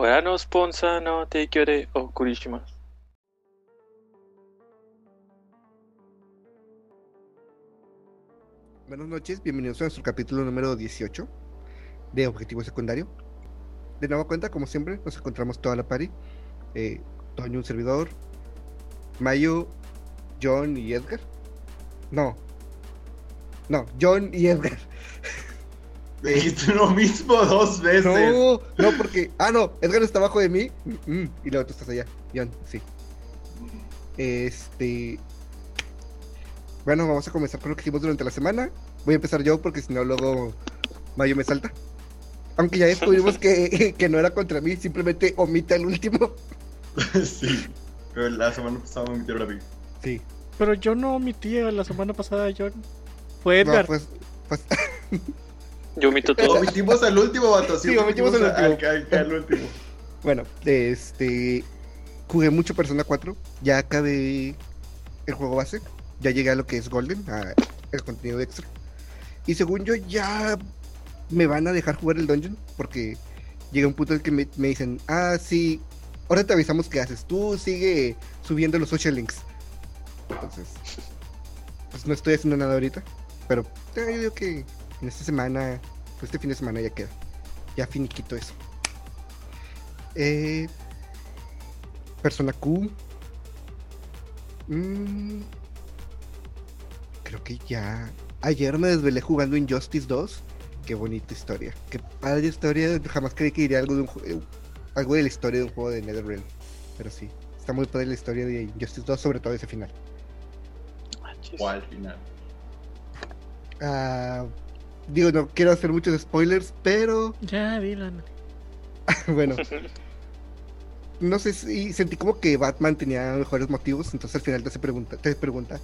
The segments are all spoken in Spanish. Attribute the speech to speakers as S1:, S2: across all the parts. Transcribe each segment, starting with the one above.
S1: No o Kurishimasu.
S2: Buenas noches, bienvenidos a nuestro capítulo número 18 de Objetivo Secundario. De nueva cuenta, como siempre, nos encontramos toda la party. Eh, Toño, un servidor. Mayo, John y Edgar. No. No, John y Edgar.
S3: Dijiste lo mismo dos veces.
S2: No, no, porque. Ah, no, Edgar está abajo de mí. mm, mm, y luego tú estás allá. John, sí. Este. Bueno, vamos a comenzar con lo que hicimos durante la semana. Voy a empezar yo porque si no, luego Mayo me salta. Aunque ya descubrimos que, que no era contra mí, simplemente omita el último.
S3: sí. Pero la semana pasada me metieron a mí.
S2: Sí.
S4: Pero yo no omití la semana pasada, John. Fue
S2: No,
S4: Edgar.
S2: pues, pues
S1: Yo omito todo.
S3: Omitimos al último, vato.
S2: Sí, omitimos al último.
S3: Al, al- al último.
S2: bueno, este. Jugué mucho Persona 4. Ya acabé el juego base. Ya llegué a lo que es Golden, a el contenido extra. Y según yo, ya me van a dejar jugar el dungeon. Porque llega un punto en el que me, me dicen: Ah, sí, ahora te avisamos qué haces. Tú sigue subiendo los social links. Entonces, pues no estoy haciendo nada ahorita. Pero eh, yo digo que en esta semana, pues este fin de semana ya queda. Ya finiquito eso. Eh, Persona Q. Mm, creo que ya. Ayer me desvelé jugando Injustice 2. Qué bonita historia. Qué padre historia. Jamás creí que iría algo de, un, eh, algo de la historia de un juego de NetherRealm. Pero sí, está muy padre la historia de Injustice 2, sobre todo ese final.
S3: Al final.
S2: Ah, digo, no quiero hacer muchos spoilers, pero
S4: Ya, Dylan.
S2: bueno. No sé si sentí como que Batman tenía mejores motivos, entonces al final te, hace pregunta, te pregunta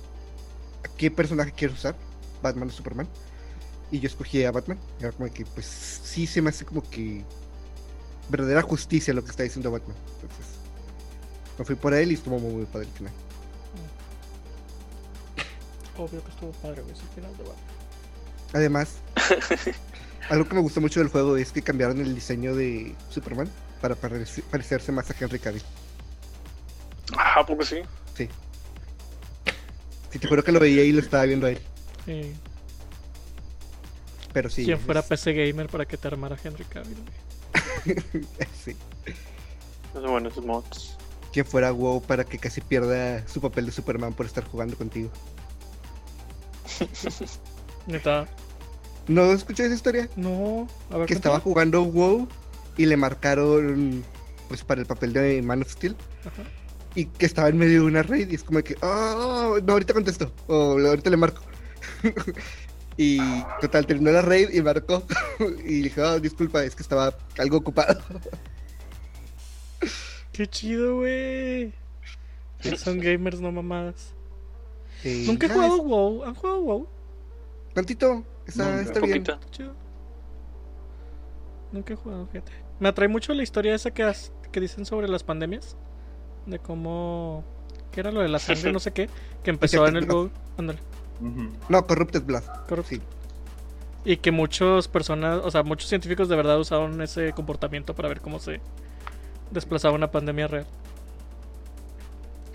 S2: ¿a qué personaje quieres usar? ¿Batman o Superman? Y yo escogí a Batman. Y era como que, pues sí se me hace como que verdadera justicia lo que está diciendo Batman. Entonces, me fui por él y estuvo muy, muy padre el final.
S4: Obvio que estuvo padre, güey, ese final de Batman.
S2: Además, algo que me gustó mucho del juego es que cambiaron el diseño de Superman para parece- parecerse más a Henry Cavill.
S1: Ah, ¿a poco sí?
S2: Sí. Sí, te juro que lo veía y lo estaba viendo a él.
S4: Sí.
S2: Pero sí.
S4: Quien fuera
S2: es-
S4: PC Gamer para que te armara Henry Cavill,
S2: sí.
S1: Los buenos mods.
S2: Quien fuera WoW para que casi pierda su papel de Superman por estar jugando contigo.
S4: Neta.
S2: ¿No escuché esa historia?
S4: No. A ver,
S2: Que estaba jugando WoW y le marcaron pues para el papel de Man of Steel
S4: Ajá.
S2: y que estaba en medio de una raid y es como que, oh, no, ahorita contesto o ahorita le marco. y total, terminó la raid y marcó y dije, oh, disculpa, es que estaba algo ocupado.
S4: Qué chido, güey. Son gamers, no mamadas.
S2: Y
S4: Nunca he
S2: nada,
S4: jugado WoW. ¿Han jugado WoW?
S2: Tantito, está,
S3: Nunca.
S2: está bien.
S4: Chido. Nunca he jugado, fíjate. Me atrae mucho la historia esa que, has- que dicen sobre las pandemias. De cómo. ¿Qué era lo de la sangre? No sé qué. Que empezó en el WoW. Ándale.
S3: Ujú.
S2: No, Corrupted Blood.
S4: Corrupto.
S2: Sí.
S4: Y que muchas personas, o sea, muchos científicos de verdad usaron ese comportamiento para ver cómo se desplazaba una pandemia real.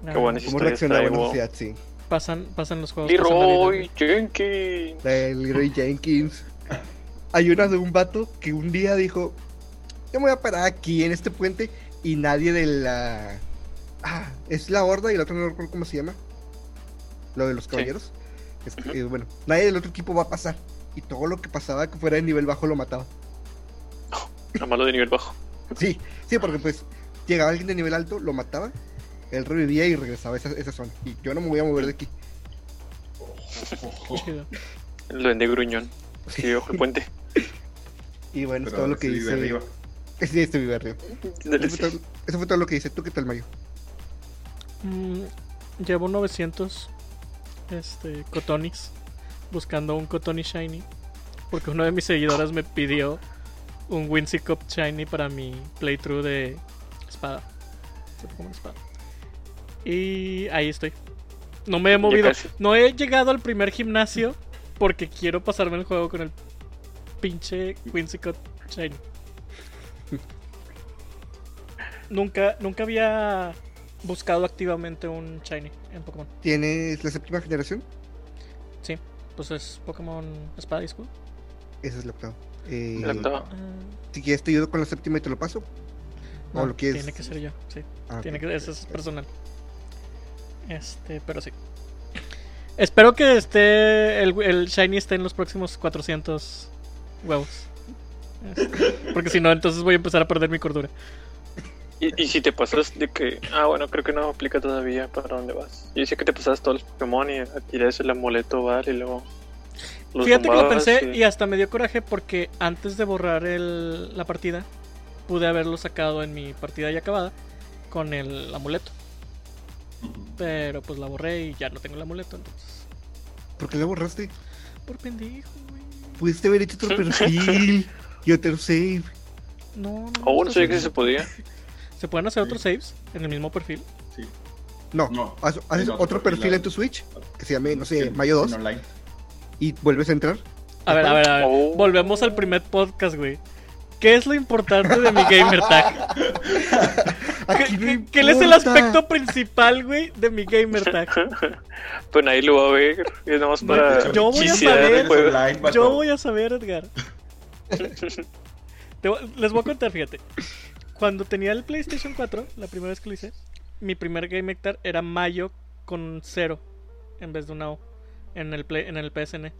S1: Qué buena
S4: Ah,
S1: historia.
S2: ¿Cómo reaccionaba la sociedad? Sí.
S4: Pasan, pasan los juegos.
S1: Leroy. Jenkins.
S2: El Leroy Jenkins. Hay una de un vato que un día dijo: Yo me voy a parar aquí en este puente y nadie de la. Ah, es la horda y el otro no recuerdo cómo se llama. Lo de los caballeros. Es que, eh, bueno, nadie del otro equipo va a pasar. Y todo lo que pasaba que fuera de nivel bajo lo mataba.
S1: Lo malo de nivel bajo.
S2: Sí, sí, porque pues llegaba alguien de nivel alto, lo mataba, él revivía y regresaba a esa, esa zona. Y yo no me voy a mover de aquí.
S4: Chido.
S1: El duende gruñón. Sí, ojo el puente.
S2: Y bueno, es todo lo que
S3: sí vive
S2: dice.
S3: arriba.
S2: Sí, este vive arriba.
S1: Dale,
S2: Eso fue,
S1: sí.
S2: todo, eso fue todo lo que dice. ¿Tú qué tal, Mayo?
S4: Mm, llevo 900 este, cotonis buscando un cotoni shiny. Porque uno de mis seguidores me pidió un Wincy Cup shiny para mi playthrough de espada. Se fue como una espada. Y ahí estoy. No me he movido. No he llegado al primer gimnasio porque quiero pasarme el juego con el pinche Cup shiny. Nunca, nunca había buscado activamente un Shiny en Pokémon.
S2: ¿Tienes la séptima generación?
S4: Sí, pues es Pokémon Espada y Escudo.
S2: Esa es la octava. Eh,
S1: La octava.
S4: Ah,
S2: si quieres te ayudo con la séptima y te lo paso.
S4: no,
S2: ¿O lo quieres?
S4: Tiene que ser yo, sí.
S2: Ah,
S4: Tiene que, eso es personal. Este, pero sí. Espero que esté el, el Shiny esté en los próximos 400 huevos. Este, porque si no, entonces voy a empezar a perder mi cordura.
S1: Y, y si te pasas de que. Ah, bueno, creo que no aplica todavía para dónde vas. Yo decía que te pasas todos los Pokémon y tiras el amuleto, ¿vale? Y luego. los
S4: Fíjate que lo pensé
S1: y-
S4: y hasta me dio coraje porque antes de borrar el- la partida, pude haberlo sacado en mi partida ya acabada con el amuleto. Pero pues la borré y ya no tengo el amuleto, entonces.
S2: ¿Por qué la borraste?
S4: Por pendejo, güey.
S2: Pudiste haber hecho otro perfil y otro save.
S4: No, no.
S1: Oh, no
S4: está
S1: sabía que
S4: bien.
S1: se podía.
S4: ¿Se pueden hacer otros saves en el mismo perfil?
S3: Sí.
S2: No,
S3: No.
S2: haces
S3: otro
S2: otro perfil en tu Switch que se llame, no sé,
S3: Sí,
S2: Mayo 2
S3: en online.
S2: y vuelves a entrar.
S4: A ver, a ver, a ver.
S1: Oh.
S4: Volvemos al primer podcast, güey. ¿Qué es lo importante de mi gamer tag?
S2: Aquí
S4: ¿Qué,
S2: no
S4: qué- ¿Cuál es el aspecto principal, güey, de mi gamer tag?
S1: Pues nadie lo va a ver. Es nada más para.
S4: yo voy a saber.
S3: Online.
S4: Yo voy a saber, Edgar. Les voy a contar, fíjate. Cuando tenía el PlayStation 4, la primera vez que lo hice, mi primer game hectare era mayo con cero en vez de una O en el, play- en el PSN.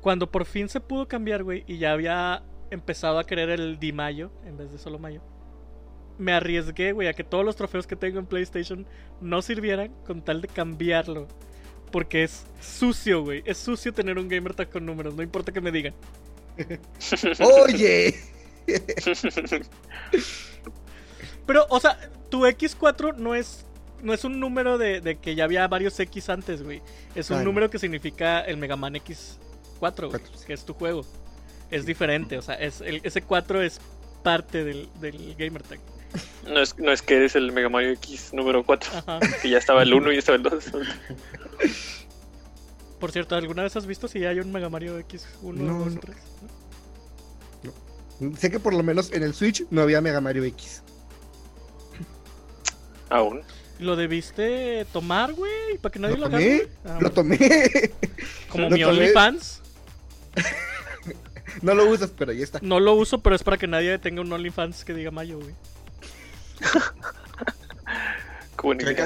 S4: Cuando por fin se pudo cambiar, güey, y ya había empezado a querer el Di Mayo en vez de solo Mayo, me arriesgué, güey, a que todos los trofeos que tengo en PlayStation no sirvieran con tal de cambiarlo. Porque es sucio, güey. Es sucio tener un gamer tag con números, no importa que me digan.
S2: Oye,
S4: Pero, o sea, tu X4 no es no es un número de, de que ya había varios X antes, güey. Es un número que significa el Mega Man X4, güey, que es tu juego. Es diferente, o sea, es el, ese 4 es parte del, del gamer tag.
S1: No es, no es que eres el Mega Mario X número 4.
S4: Ajá.
S1: Que ya estaba el 1 y ya estaba el 2.
S4: Por cierto, ¿alguna vez has visto si hay un Mega Mario X1,
S2: No,
S4: 2,
S2: no.
S4: 3?
S2: sé que por lo menos en el Switch no había Mega Mario X.
S1: Aún.
S4: Lo debiste tomar, güey, para que nadie lo,
S2: Lo tomé,
S4: Ah,
S2: lo tomé.
S4: Como
S2: lo
S4: mi. OnlyFans.
S2: No lo usas, pero ahí está.
S4: No lo uso, pero es para que nadie tenga un OnlyFans que diga Mayo, güey.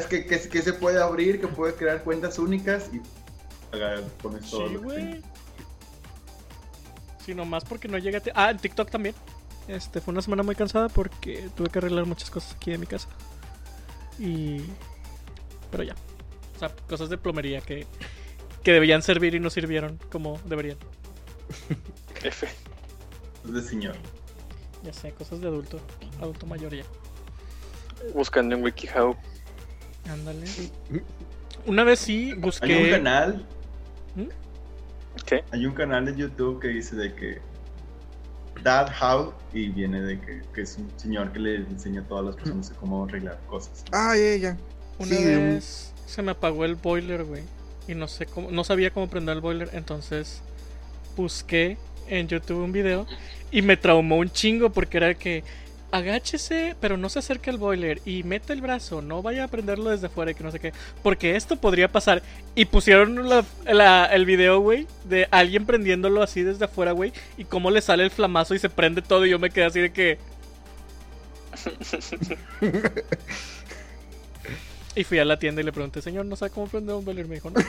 S3: que, que, que se puede abrir, que puede crear cuentas únicas y haga- pones todo
S4: Sí, güey. Sí, nomás porque no llegué a... ti- Ah, en TikTok también. Este, fue una semana muy cansada porque tuve que arreglar muchas cosas aquí en mi casa. Y... Pero ya. O sea, cosas de plomería que, que debían servir y no sirvieron como deberían.
S1: F.
S3: Es de señor.
S4: Ya sé, cosas de adulto. Adulto mayor ya.
S1: Buscando en WikiHow.
S4: Ándale. Una vez sí
S3: Hay un
S4: busqué...
S3: canal,
S4: ¿Mm?
S1: ¿Qué?
S3: hay un canal de YouTube que dice de que Dad How y viene de que, que es un señor que le enseña a todas las personas cómo arreglar cosas.
S2: Ah, ya, ya.
S4: Una
S2: Sí, un-
S4: vez se me apagó el boiler, güey. Y no sé cómo, no sabía cómo prender el boiler, entonces busqué en YouTube un video y me traumó un chingo porque era que agáchese, pero no se acerque al boiler y meta el brazo, no vaya a prenderlo desde afuera y que no sé qué, porque esto podría pasar. Y pusieron la- la- el video, güey, de alguien prendiéndolo así desde afuera, güey, y cómo le sale el flamazo y se prende todo y yo me quedé así de que... Y fui a la tienda y le pregunté, señor, ¿no sabe cómo prender un boiler? Me dijo, no.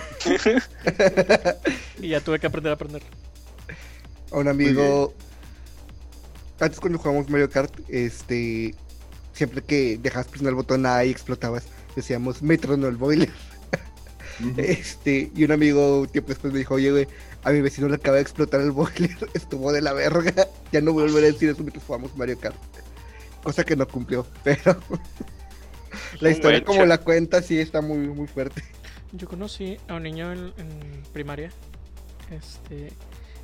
S4: y ya tuve que aprender a prenderlo.
S2: A un amigo. Antes cuando jugábamos Mario Kart, este. Siempre que dejabas presionar el botón A y explotabas, decíamos, me tronó el boiler. Este, y un amigo un tiempo después me dijo, oye, güey, a mi vecino le acaba de explotar el boiler, estuvo de la verga, ya no voy a volver a decir eso mientras jugamos Mario Kart. Cosa que no cumplió, pero la historia como la cuenta sí está muy, muy fuerte.
S4: Yo conocí a un niño en, en primaria. Este.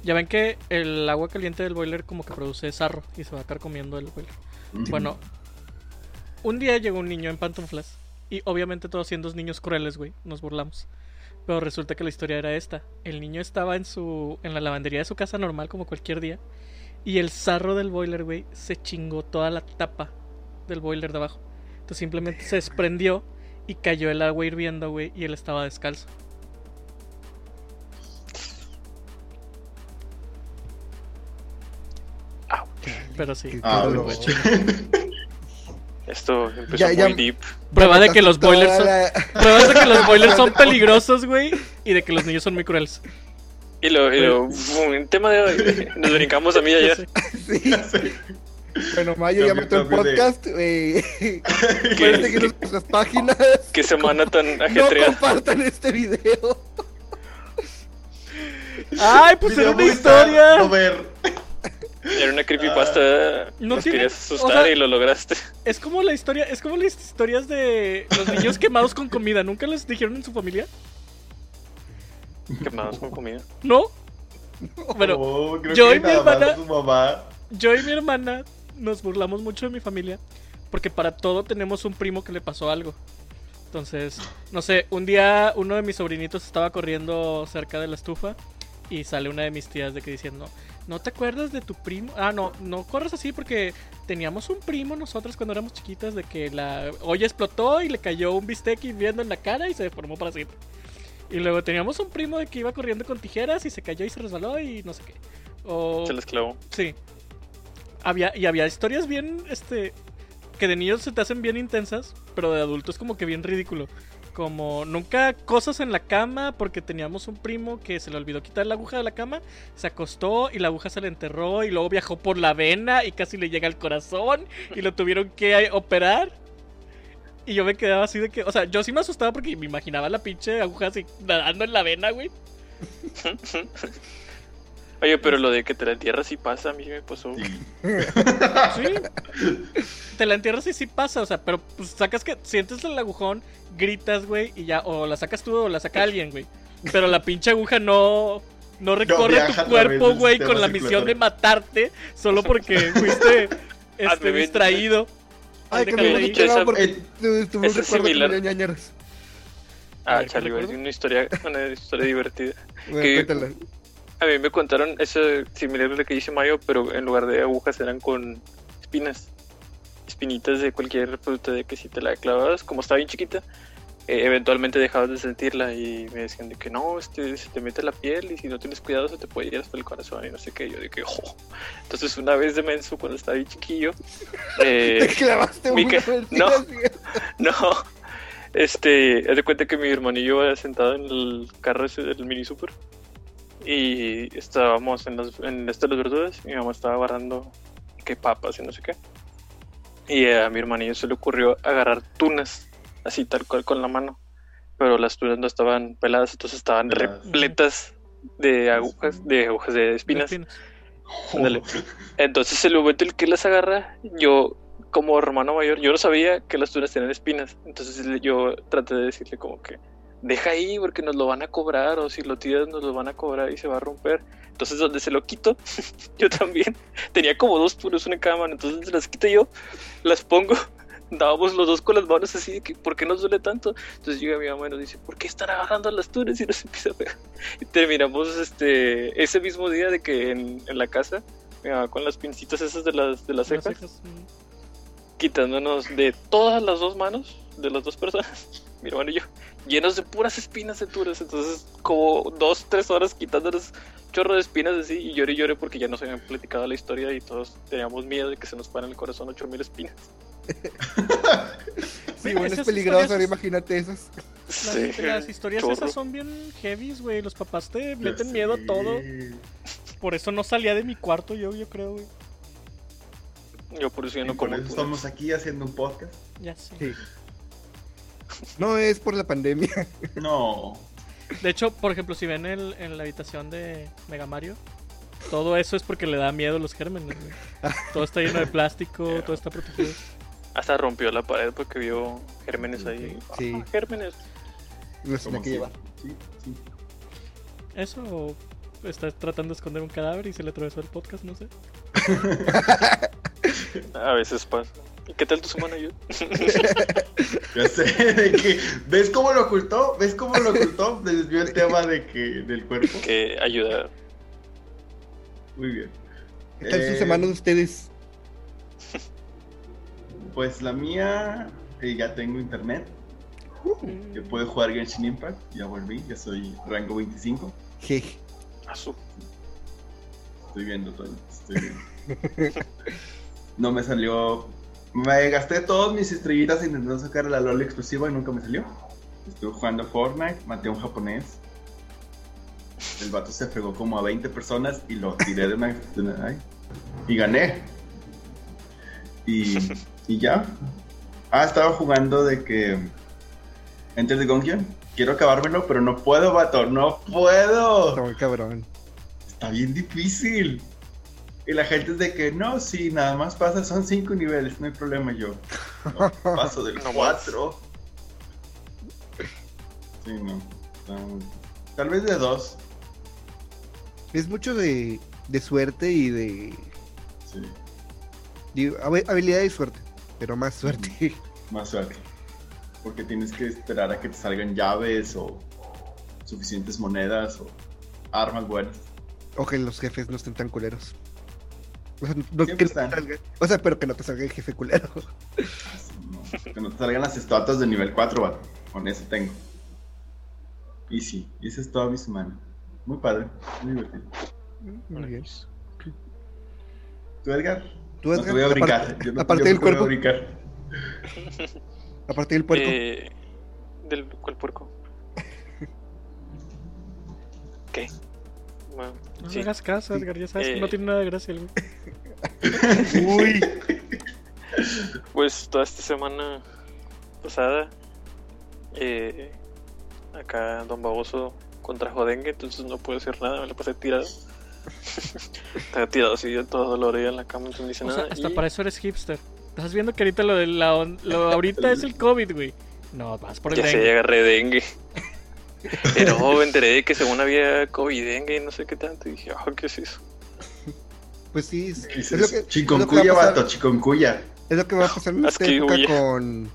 S4: Ya ven que el agua caliente del boiler como que produce sarro y se va a acabar comiendo el boiler. Bueno, un día llegó un niño en pantuflas y obviamente todos siendo niños crueles, güey, nos burlamos. Pero resulta que la historia era esta. El niño estaba en su en la lavandería de su casa normal como cualquier día y el sarro del boiler, güey, se chingó toda la tapa del boiler de abajo. Entonces simplemente se desprendió y cayó el agua hirviendo, güey, y él estaba descalzo. Pero sí.
S3: Ah,
S2: Pero-
S3: bueno.
S1: Esto empezó
S2: Ya-
S1: muy
S2: ya-
S1: deep.
S4: Prueba de que los boilers son,
S2: la-
S4: pruebas de que los boilers son peligrosos, güey, y de que los niños son muy crueles.
S1: Y lo, y lo boom, en tema de hoy, nos brincamos a mí ayer.
S4: sé.
S2: Sí. Bueno, Mayo ya mató el podcast. Eh, en nuestras páginas.
S1: Qué semana tan
S2: No
S1: ajetreada.
S2: compartan este video.
S4: Ay, pues era una historia.
S3: no ver.
S1: Era una creepypasta.
S4: No
S1: nos
S4: tiene-
S1: querías
S4: o
S1: asustar
S4: sea-
S1: y lo lograste.
S4: Es como la historia, es como las historias de los niños quemados con comida. ¿Nunca les dijeron en su familia?
S1: Quemados con comida.
S4: ¿No? Bueno,
S3: Oh, creo
S4: yo
S3: que
S4: y mi hermana-
S3: su mamá.
S4: yo y mi hermana nos burlamos mucho de mi familia porque para todo tenemos un primo que le pasó algo. Entonces, no sé, un día uno de mis sobrinitos estaba corriendo cerca de la estufa y sale una de mis tías de que diciendo, ¿no te acuerdas de tu primo? Ah, no, no corres así porque teníamos un primo nosotros cuando éramos chiquitas de que la olla explotó y le cayó un bistec hirviendo en la cara y se deformó para siempre. Y luego teníamos un primo de que iba corriendo con tijeras y se cayó y se resbaló y no sé qué. O...
S1: Se les clavó.
S4: Sí. Había, y había historias bien, este, que de niños se te hacen bien intensas, pero de adultos como que bien ridículo. Como nunca cosas en la cama porque teníamos un primo que se le olvidó quitar la aguja de la cama, se acostó y la aguja se le enterró y luego viajó por la vena y casi le llega al corazón y lo tuvieron que operar. Y yo me quedaba así de que, o sea, yo sí me asustaba porque me imaginaba la pinche aguja así nadando en la vena, güey.
S1: Oye, pero lo de que te la entierras sí pasa, a mí me pasó.
S3: Sí.
S4: Sí. Te la entierras y sí pasa, o sea, pero pues sacas que sientes el agujón, gritas, güey, y ya, o la sacas tú o la saca alguien, güey. Pero la pinche aguja no, no recorre tu cuerpo, güey, con la misión de matarte, solo porque fuiste este,
S1: Hazme bien.
S4: distraído.
S2: Ay, que me
S1: Esa-
S2: porque tu- tuve un recuerdo ñañaras.
S1: Ah,
S4: ver, ¿qué
S1: chale, güey,
S4: recuerdo?
S1: una historia, una historia divertida.
S2: Bueno,
S1: Que-
S2: cuéntala.
S1: A mí me contaron eso similar a lo que dice Mayo, pero en lugar de agujas eran con espinas. Espinitas de cualquier fruta de que si te la clavabas, como estaba bien chiquita, eh, eventualmente dejabas de sentirla y me decían de que no, este, se te mete la piel y si no tienes cuidado se te puede ir hasta el corazón y no sé qué. Yo de que, oh. Entonces una vez de menso cuando estaba bien chiquillo,
S2: Te
S1: eh,
S2: clavaste
S1: mi
S2: una
S1: no. no, este, haz de cuenta que mi hermanillo iba sentado en el carro ese del mini super y estábamos en, los, en este de las verduras. Mi mamá estaba agarrando que papas y no sé qué. Y a mi hermanillo se le ocurrió agarrar tunas, así tal cual con la mano. Pero las tunas no estaban peladas, entonces estaban
S3: Peladas.
S1: repletas de agujas, de agujas de espinas.
S4: Espinas.
S1: Ándale. Entonces el momento en el que las agarra, yo como hermano mayor, yo no sabía que las tunas tenían espinas. Entonces yo traté de decirle como que deja ahí porque nos lo van a cobrar o si lo tiras nos lo van a cobrar y se va a romper. Entonces donde se lo quito, yo también tenía como dos tunas, una en cada mano. Entonces las quito yo, las pongo. Dábamos los dos con las manos así de que, ¿por qué nos duele tanto? Entonces llega mi mamá y nos dice, ¿por qué están agarrando las tunas y nos empieza a pegar? Y terminamos este ese mismo día de que en, en la casa, mi mamá con las pincitas esas de las, de las
S4: Las
S1: cejas, quitándonos de todas las dos manos de las dos personas, mi hermano y yo, llenos de puras espinas de. Entonces, como dos, tres horas quitándonos chorro de espinas así, y lloré y lloré porque ya nos habían platicado la historia y todos teníamos miedo de que se nos fueran el corazón ocho mil espinas.
S2: Sí, bueno, es peligroso,
S4: historias-
S2: imagínate esas.
S4: Las, las historias
S1: chorro.
S4: esas son bien heavies, güey. Los papás te meten miedo a todo. Por eso no salía de mi cuarto yo, yo creo, güey.
S1: Yo por eso ya no como
S3: estamos aquí haciendo un podcast.
S4: Ya sé.
S2: Sí. No es por la pandemia.
S3: No.
S4: De hecho, por ejemplo, si ven el, en la habitación de Mega Mario, todo eso es porque le da miedo los gérmenes, güey. Todo está lleno de plástico, todo está protegido.
S1: Hasta rompió la pared porque vio gérmenes ahí.
S2: Sí.
S1: Ah, gérmenes.
S2: Nos tenía
S3: Como
S2: que llevar.
S3: Sí, sí.
S4: Eso o está tratando de esconder un cadáver y se le atravesó el podcast, no sé.
S1: A veces pasa. ¿Y qué tal tu semana, yo?
S3: Ya sé, de que, ¿ves cómo lo ocultó? ¿Ves cómo lo ocultó? Desvió el tema de que, del cuerpo.
S1: Que ayuda.
S3: Muy bien.
S2: ¿Qué tal su
S3: Eh,
S2: semana de ustedes?
S3: Pues la mía, eh, ya tengo internet. Yo puedo jugar Genshin Impact. Ya volví, ya soy rango 25.
S2: Jeje.
S1: A su.
S3: Estoy viendo todo. Estoy viendo. no me salió. Me gasté todas mis estrellitas intentando sacar la LOL exclusiva y nunca me salió. Estuve jugando Fortnite, maté a un japonés. El vato se fregó como a 20 personas y lo tiré de una. ay, y gané. Y, y ya. Ah, estaba jugando de que. Enter the Gungeon. Quiero acabármelo, pero no puedo, vato. No puedo.
S2: Está muy cabrón.
S3: Está bien difícil. Y la gente es de que no, sí, nada más pasa, son cinco niveles, no hay problema yo. no, paso del
S1: No más.
S3: 4. Sí, no. Tal vez de dos.
S2: Es mucho de, de suerte y de,
S3: Sí,
S2: digo, habi- habilidad y suerte. Pero más suerte.
S3: más suerte. Porque tienes que esperar a que te salgan llaves o suficientes monedas o armas buenas.
S2: O que los jefes no estén tan culeros. O sea, no, que no salga- o sea, pero que no te salga el jefe culero.
S3: No. Que no te salgan las estatuas de nivel 4, vato. Con eso tengo. Y sí, y esa es toda mi semana. Muy padre, muy divertido.
S2: Muy bien.
S3: ¿Tú, Edgar?
S2: ¿Tú,
S3: No
S2: Edgar?
S3: te voy a brincar.
S2: Aparte,
S3: Yo no-
S2: aparte
S3: yo
S2: del
S3: no voy a
S2: cuerpo,
S3: brincar.
S2: aparte del puerco.
S1: Eh, ¿Del cuál puerco? ¿Qué? Bueno,
S4: No
S1: sí.
S4: hagas caso, Edgar, ya sabes que
S1: Eh.
S4: no tiene nada de gracia el güey.
S2: Uy,
S1: Pues toda esta semana pasada, eh, acá Don Baboso contrajo dengue, entonces no puedo hacer nada, me lo pasé tirado. Estaba tirado así, yo todo dolorido en la cama, entonces no hice
S4: O sea,
S1: nada.
S4: hasta
S1: y-
S4: para eso eres hipster. Estás viendo que ahorita lo de la on- lo ahorita es el COVID, güey. No, vas por el
S1: Ya
S4: dengue.
S1: agarré dengue. Pero me enteré de que según había COVID dengue y no sé qué tanto, y dije, oh, ¿qué es eso?
S2: pues sí, es,
S3: ¿Qué
S2: es
S3: es
S2: lo
S3: eso?
S2: que, es, lo que
S3: Chikungunya,
S2: va a pasar,
S3: vato, chikungunya.
S2: es lo que va a pasar en esta época con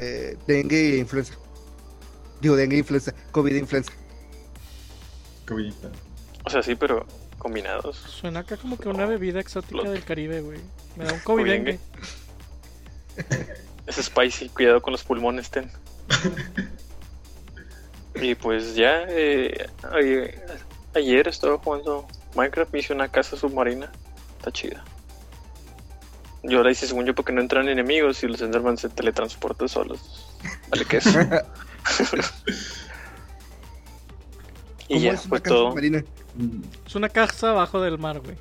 S2: eh, dengue e influenza. Digo, dengue e influenza, COVID e influenza.
S3: Cobillita.
S1: O sea, sí, pero combinados.
S4: Suena acá como que una bebida exótica del Caribe, güey. Me da un COVID dengue.
S1: Es spicy, cuidado con los pulmones, ten. y pues ya, eh, ayer, ayer estaba jugando Minecraft, me hice una casa submarina. Está chida. Yo la hice según yo porque no entran enemigos y los Enderman se teletransportan solos. Vale, que eso. y
S2: ¿Cómo
S1: ya,
S2: es
S1: fue todo.
S2: submarina?
S4: Es una casa abajo del mar, güey.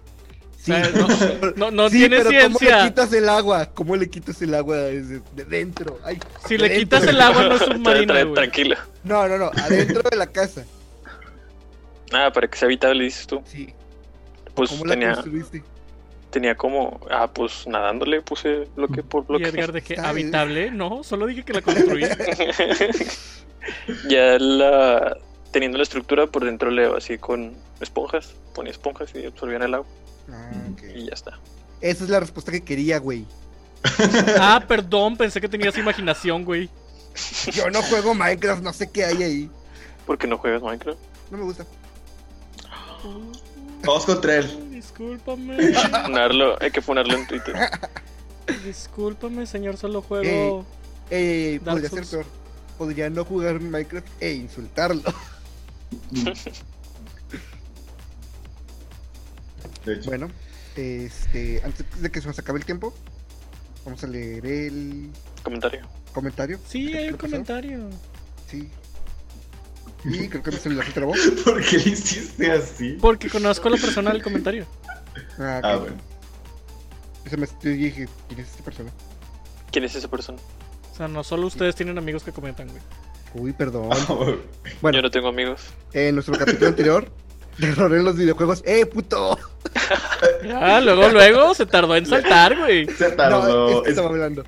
S2: Sí,
S4: sea, no- no- no
S2: Sí,
S4: tiene
S2: pero ¿Cómo
S4: ciencia.
S2: le quitas el agua? ¿Cómo le quitas el agua desde de dentro? Ay,
S4: Si le
S2: dentro.
S4: quitas el agua, no es
S1: Tra-
S4: submarina,
S1: tra-
S4: güey.
S1: tranquilo.
S2: No, no, no, adentro de la casa.
S1: Ah, para que sea habitable, dices tú.
S2: Sí.
S1: Pues
S2: ¿Cómo la
S1: tenía,
S2: construiste?
S1: tenía como. Ah, pues nadándole puse bloque por
S4: Y
S1: bloque.
S4: Edgar, de que habitable, no, solo dije que la construí.
S1: ya la teniendo la estructura por dentro leo así con esponjas ponía esponjas y absorbían el agua
S2: Ah, ok.
S1: y ya está
S2: Esa es la respuesta que quería, güey.
S4: Ah, perdón, pensé que tenías imaginación, güey.
S2: Yo no juego Minecraft, no sé qué hay ahí.
S1: ¿por qué no juegas Minecraft?
S2: No me gusta.
S3: Todos contra él.
S4: Discúlpame.
S1: Funarlo, hay que ponerlo en Twitter
S4: Discúlpame, señor, solo juego.
S2: Eh,
S4: Dark
S2: podría ser peor. Podría no jugar Minecraft e insultarlo.
S3: De hecho,
S2: Bueno, este, antes de que se nos acabe el tiempo, vamos a leer el
S1: comentario
S2: comentario.
S4: Sí, hay un comentario.
S2: Sí. Y creo que mi celular se trabó.
S3: ¿por qué le hiciste así?
S4: Porque conozco a la persona del comentario.
S2: Ah,
S3: Ah, bueno.
S2: Eso me yo dije, ¿quién es esta persona?
S1: ¿quién es esa persona?
S4: O sea, no solo ustedes tienen amigos que comentan, güey.
S2: Uy, perdón.
S3: Ah, bueno.
S1: Yo no tengo amigos
S2: en nuestro capítulo anterior, de error en los videojuegos. ¡Eh, puto!
S4: Ya, luego, luego se tardó en saltar, güey.
S3: Se
S2: No,
S3: tardó.
S2: es que
S3: es-
S2: estaba hablando.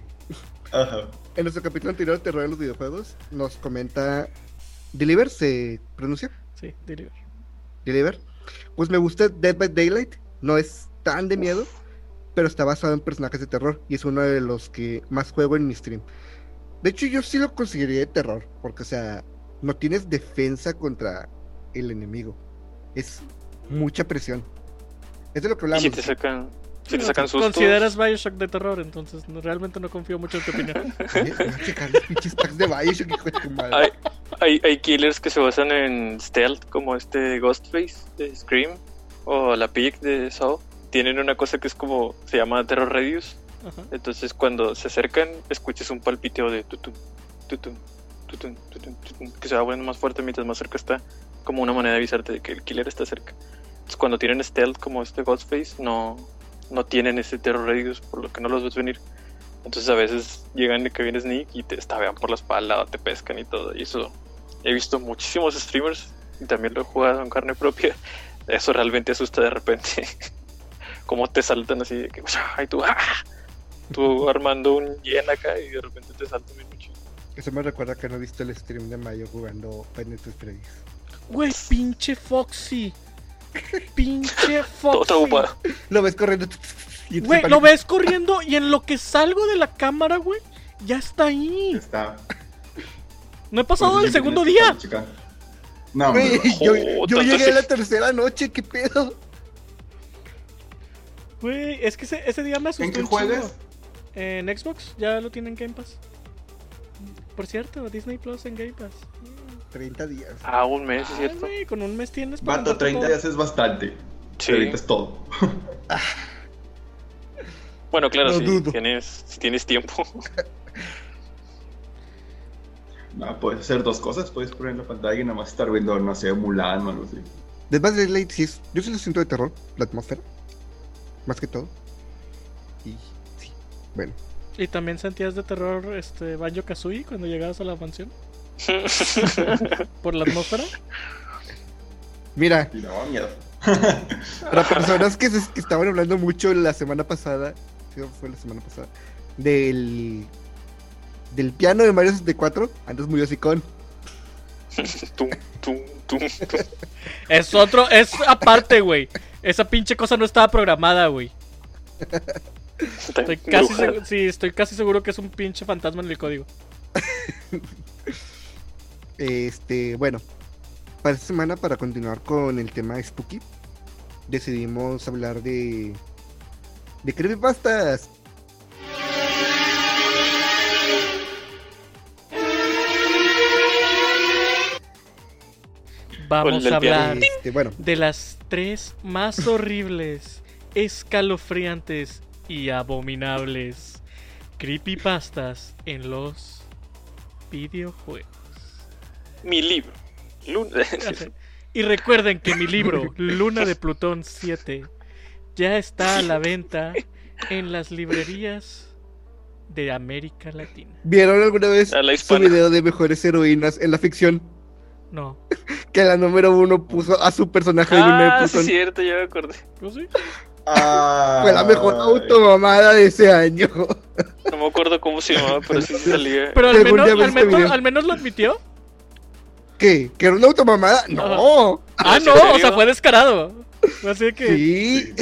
S3: Ajá.
S2: En nuestro capítulo anterior, Terror en los videojuegos, nos comenta. ¿Deliver se pronuncia?
S4: Sí, deliver.
S2: Deliver. Pues me gusta Dead by Daylight. No es tan de miedo, pero está basado en personajes de terror y es uno de los que más juego en mi stream. De hecho, yo sí lo consideraría de terror, porque, o sea, no tienes defensa contra el enemigo. Es mucha presión. Es de lo que
S1: y
S2: hablamos.
S1: si te sacan Si te sacan sustos.
S4: Consideras Bioshock de terror, entonces no- realmente no confío mucho en tu opinión.
S2: Checar los pinches packs de Bioshock, hijo de tu madre.
S1: Hay, hay, hay killers que se basan en stealth, como este Ghostface de Scream o la Pig de Saw. Tienen una cosa que es como, se llama Terror Radius.
S4: Ajá.
S1: Entonces cuando se acercan, escuchas un palpiteo de tutum, tutum, tutum, tutum, tutum, que se va poniendo más fuerte mientras más cerca está, como una manera de avisarte de que el killer está cerca. Entonces cuando tienen stealth como este Ghostface, no, no tienen ese Terror Radius, por lo que no los ves venir. Entonces a veces llegan de que viene Sneak y te estabean por la espalda, te pescan y todo. Y eso he visto muchísimos streamers y también lo he jugado en carne propia. Eso realmente asusta de repente. Como te saltan así de que y tú, ¡ah! Tú armando un yen acá y de repente te saltan bien mucho.
S2: Eso me recuerda que no he visto el stream de Mayo jugando at Freddy's.
S4: Güey, pinche Foxy. Pinche Foxy.
S2: Lo ves corriendo.
S4: Güey, lo ves corriendo y en lo que salgo de la cámara, güey, ya está ahí.
S3: Está.
S4: No he pasado
S3: Por
S4: el
S3: eso
S4: segundo día.
S3: No,
S2: Güey, yo, llegué a la tercera noche, ¿qué pedo?
S4: Güey, es que ese, ese día me asustó
S3: ¿En qué juegas?
S4: En Xbox, ya lo tienen en Game Pass. Por cierto, Disney Plus en Game Pass.
S2: 30 días.
S1: Ah, un mes, ¿es cierto?
S4: con un mes tienes para
S3: Vato,
S4: aventarte
S3: 30
S4: todo.
S3: días es bastante.
S1: Sí.
S3: Ahorita es todo.
S1: Bueno, claro,
S2: No
S1: si, tienes, si tienes tiempo.
S3: No, puedes hacer dos cosas. Puedes poner la pantalla y nada más estar viendo, no sé, Mulan o algo así.
S2: Dead by Daylight sí. Yo sí lo siento de terror, la atmósfera. Más que todo. Y. Bueno.
S4: ¿Y también sentías de terror este Banjo Kazooie cuando llegabas a la mansión? ¿Por la atmósfera?
S2: Mira,
S3: miedo.
S2: para personas que, se- que estaban hablando mucho la semana pasada. Sí, fue la semana pasada. Del. Del piano de Mario 64. Andas muy hocicón.
S1: tum, tum, tum, tum.
S4: Es otro, es aparte, güey. Esa pinche cosa no estaba programada, güey. Estoy casi,
S1: embrujada.
S4: segu- sí, estoy casi seguro que es un pinche fantasma en el código.
S2: Este, bueno, para esta semana, para continuar con el tema Spooky, decidimos hablar de. de creepypastas.
S4: Vamos a hablar
S2: Este, bueno,
S4: de las tres más horribles, escalofriantes y abominables creepypastas en los videojuegos.
S1: Mi libro. Luna.
S4: Y recuerden que mi libro, Luna de Plutón 7, ya está a la venta en las librerías de América Latina.
S2: ¿vieron alguna vez su video de mejores heroínas en la ficción?
S4: No.
S2: Que la número uno puso a su personaje de Luna de
S1: ah, sí,
S2: Plutón.
S1: es cierto, ya me acordé.
S4: ¿No sí?
S2: Fue la mejor automamada de ese año.
S1: No me acuerdo cómo se llamaba, pero sí salía.
S4: Pero al menos, al,
S2: este
S4: menos,
S2: video.
S4: al menos lo admitió.
S2: ¿Qué? ¿Que era una automamada? No.
S4: Ah,
S1: ¿En
S4: no, o sea, fue descarado. Así que,
S2: Sí.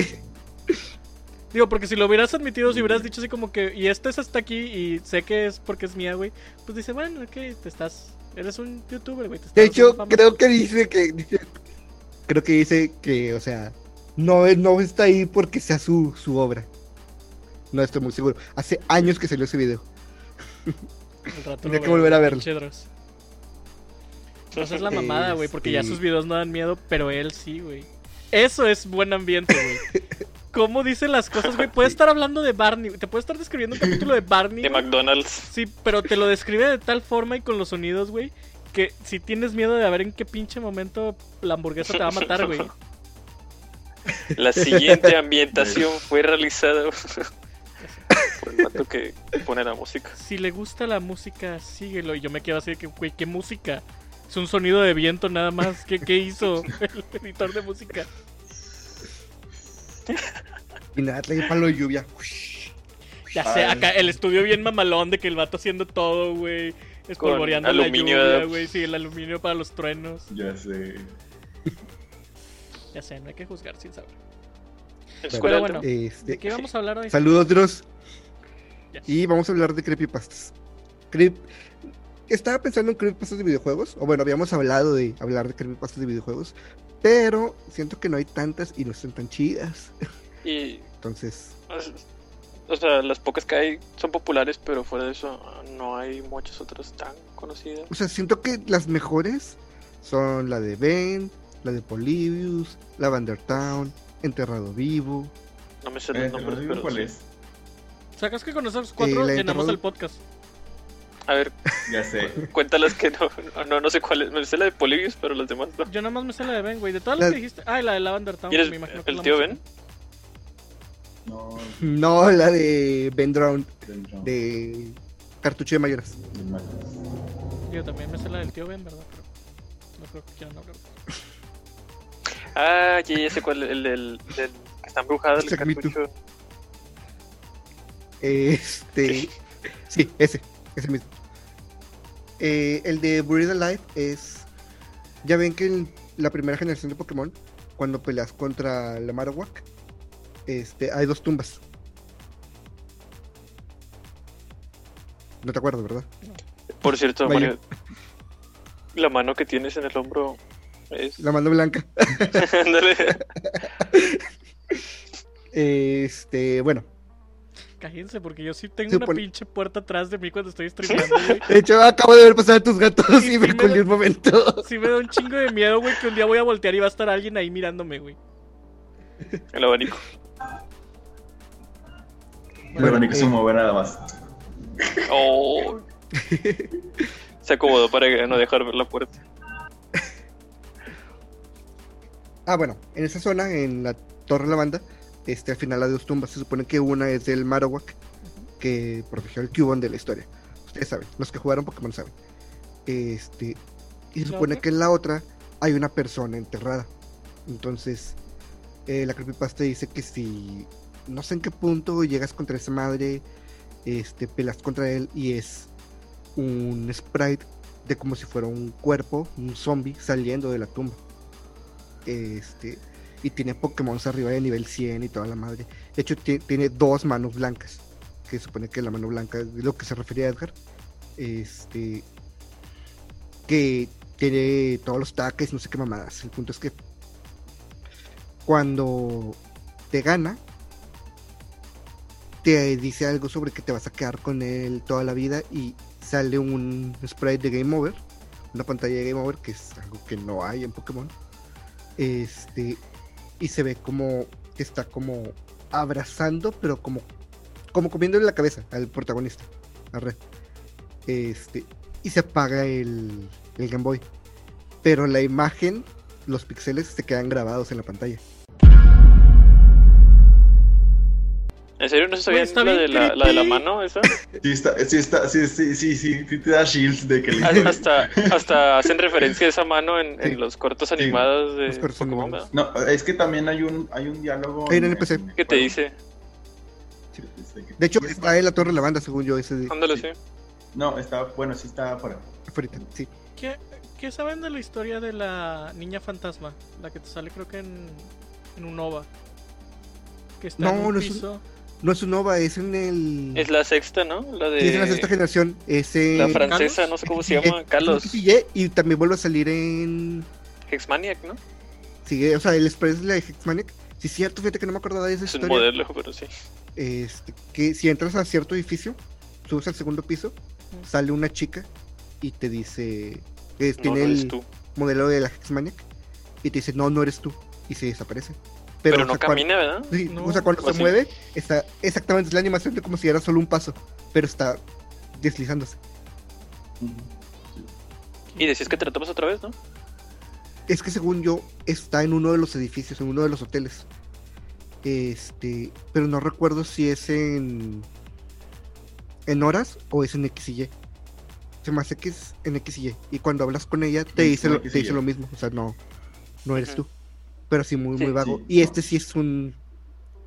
S4: digo, porque si lo hubieras admitido, si hubieras dicho así como que, y este es hasta aquí, y sé que es porque es mía, güey, pues dice, bueno, ok, te estás, eres un youtuber, güey. te
S2: De hecho,
S4: haciendo famoso".
S2: creo que dice que. dice- creo que dice que, o sea, no, no está ahí porque sea su, su obra. No estoy muy seguro. Hace años que salió ese video. Tendría que volver a verlo.
S4: Dross. Pues es la mamada, güey, porque ya sus videos no dan miedo, pero él sí, güey. Eso es buen ambiente, güey. ¿Cómo dice las cosas, güey? Puede estar hablando de Barney, te puede estar describiendo un capítulo de Barney.
S1: De. McDonald's.
S4: Sí, pero te lo describe de tal forma y con los sonidos, güey, que si tienes miedo de a ver en qué pinche momento la hamburguesa te va a matar, güey.
S1: La siguiente ambientación fue realizada por el vato que pone la música.
S4: Si le gusta la música, síguelo. Y yo me quedo así de que, güey, ¿qué música? Es un sonido de viento nada más. ¿Qué, qué hizo el editor de música?
S2: Y nada, trae palo de lluvia.
S4: Ya sé, acá el estudio bien mamalón de que el vato haciendo todo, güey. Espolvoreando la lluvia, güey. Sí, el aluminio para los truenos.
S3: Ya sé.
S4: Ya sé, no hay que juzgar sin saber.
S1: Escuela,
S4: bueno.
S2: Este,
S4: ¿De qué vamos a hablar hoy?
S2: Saludos, Dross.
S4: Ya.
S2: Y vamos a hablar de creepypastas. Creep... Estaba pensando en creepypastas de videojuegos. O bueno, habíamos hablado de hablar de creepypastas de videojuegos. Pero siento que no hay tantas y no están tan chidas.
S1: Y
S2: Entonces,
S1: O sea, las pocas que hay son populares, pero fuera de eso no hay muchas otras tan conocidas.
S2: o sea, siento que las mejores son la de Ben, la de Polybius, la Vandertown, Enterrado Vivo.
S1: No me sé
S3: Eh,
S1: los nombres,
S3: ¿te
S1: pero
S3: ¿Cuál
S1: sí.
S3: es?
S4: Sacas que con esos cuatro
S2: la de
S4: llenamos
S2: terror.
S4: el podcast.
S1: A ver,
S3: Ya sé.
S1: cuéntalas que no, no, no, no sé cuál es. Me sé la de Polybius, pero las demás no.
S4: Yo nada más me sé la de Ben, güey. De todas
S2: La-
S4: las que dijiste. Ah, y la de Lavender Town.
S1: ¿Quieres
S4: me imagino que
S1: el
S4: es la
S1: tío Ben?
S3: No,
S2: No, la de Ben Drown, de cartucho de mayoras.
S4: Yo también me sé la del tío Ben, ¿verdad? Pero no creo que quieran hablar.
S1: Ah, ya, ya sé cuál. El del. que está embrujado el cartucho.
S2: Este. Sí, ese, ese mismo. Eh, el de Buried Alive es. Ya ven que en la primera generación de Pokémon, cuando peleas contra la Marowak, este, hay dos tumbas. No te acuerdas, ¿verdad?
S1: Por cierto. Mario. La mano que tienes en el hombro es.
S2: La mano blanca.
S1: Ándale.
S2: Este, bueno.
S4: Cállense, porque yo sí tengo una pinche puerta atrás de mí cuando estoy streameando, güey.
S2: De hecho, acabo de ver pasar a tus gatos
S4: Y sí me
S2: colé
S4: da-
S2: un momento.
S4: Sí me da un chingo de miedo, güey, que un día voy a voltear y va a estar alguien ahí mirándome, güey.
S1: El abanico.
S3: Bueno, ni que
S2: eh,
S3: se mueve nada más.
S1: Oh. Se acomodó para no dejar ver la puerta.
S2: Ah, bueno, en esa zona, en la Torre Lavanda, este, al final hay dos tumbas. Se supone que una es del Marowak, que protegió el Cubone de la historia. Ustedes saben, los que jugaron Pokémon saben. Este, y se
S4: ¿La
S2: supone que en la otra hay una persona enterrada. Entonces, eh, la creepypasta dice que si no sé en qué punto llegas contra esa madre, este, pelas contra él y es un sprite de como si fuera un cuerpo, un zombie saliendo de la tumba. Este, y tiene Pokémon arriba de nivel 100 y toda la madre. De hecho, ti- tiene dos manos blancas. Que supone que la mano blanca es lo que se refería a Edgar. Este. Que tiene todos los ataques, no sé qué mamadas. El punto es que. Cuando te gana. Te dice algo sobre que te vas a quedar con él toda la vida. Y sale un sprite de Game Over. Una pantalla de Game Over, que es algo que no hay en Pokémon. Este. Y se ve como está como abrazando, pero como, como comiéndole la cabeza al protagonista, a Red. Este. Y se apaga el, el Game Boy. Pero la imagen, los píxeles se quedan grabados en la pantalla.
S1: ¿En serio no se sabía la de la, la de la mano esa?
S3: Sí, está, sí, está, sí, sí, sí, sí, sí te da shields de que le
S1: Hasta, hasta hacen referencia a esa mano en, en
S2: Sí.
S1: los cortos animados de
S2: Los cortos
S1: Pokémon.
S3: No, es que también hay un, hay un diálogo. En- en el
S1: ¿Qué te dice?
S2: De hecho, está en la torre de la banda, según yo, ese de
S1: Ándale,
S3: Sí.
S1: sí.
S3: No, está, bueno, sí está afuera.
S2: afuera, sí.
S4: ¿Qué, ¿Qué saben de la historia de la niña fantasma? La que te sale creo que en, en un OVA. Que está
S2: No,
S4: en un
S2: no
S4: piso.
S2: No es un Nova, es en el.
S1: Es la sexta, ¿no? La de
S2: sí, es en la sexta generación. Es en.
S1: la francesa,
S4: ¿Carlos?
S1: no sé cómo se llama, Carlos
S2: Y también vuelve a salir en.
S1: Hexmaniac, ¿no?
S2: Sí, o sea, el Express es la de Hexmanic. Sí, cierto, fíjate que no me acordaba de esa
S1: Es un
S2: historia.
S1: modelo, pero sí.
S2: Este, que si entras a cierto edificio, subes al segundo piso, sale una chica y te dice que
S1: No,
S2: tiene
S1: no
S2: el
S1: tú.
S2: modelo de la Hexmaniac y te dice, no, no eres tú. Y se desaparece.
S1: Pero,
S2: o
S1: no
S2: sea, cuan-
S1: camina, ¿verdad?
S2: sí,
S4: No,
S2: o sea, cuando
S1: ¿o
S2: se
S1: sí?
S2: mueve, está exactamente es la animación de como si era solo un paso, pero está deslizándose.
S1: Y decías que te la tomas otra vez, ¿no?
S2: Es que según yo, está en uno de los edificios, en uno de los hoteles. Este, pero no recuerdo si es en. en horas o es en X y Y. Se me hace que es en X y Y. Y cuando hablas con ella, te dice, lo, te dice lo mismo. O sea, no, no eres tú. Pero sí, muy,
S1: Sí,
S2: muy vago.
S3: sí,
S2: y
S3: no.
S2: este sí es un,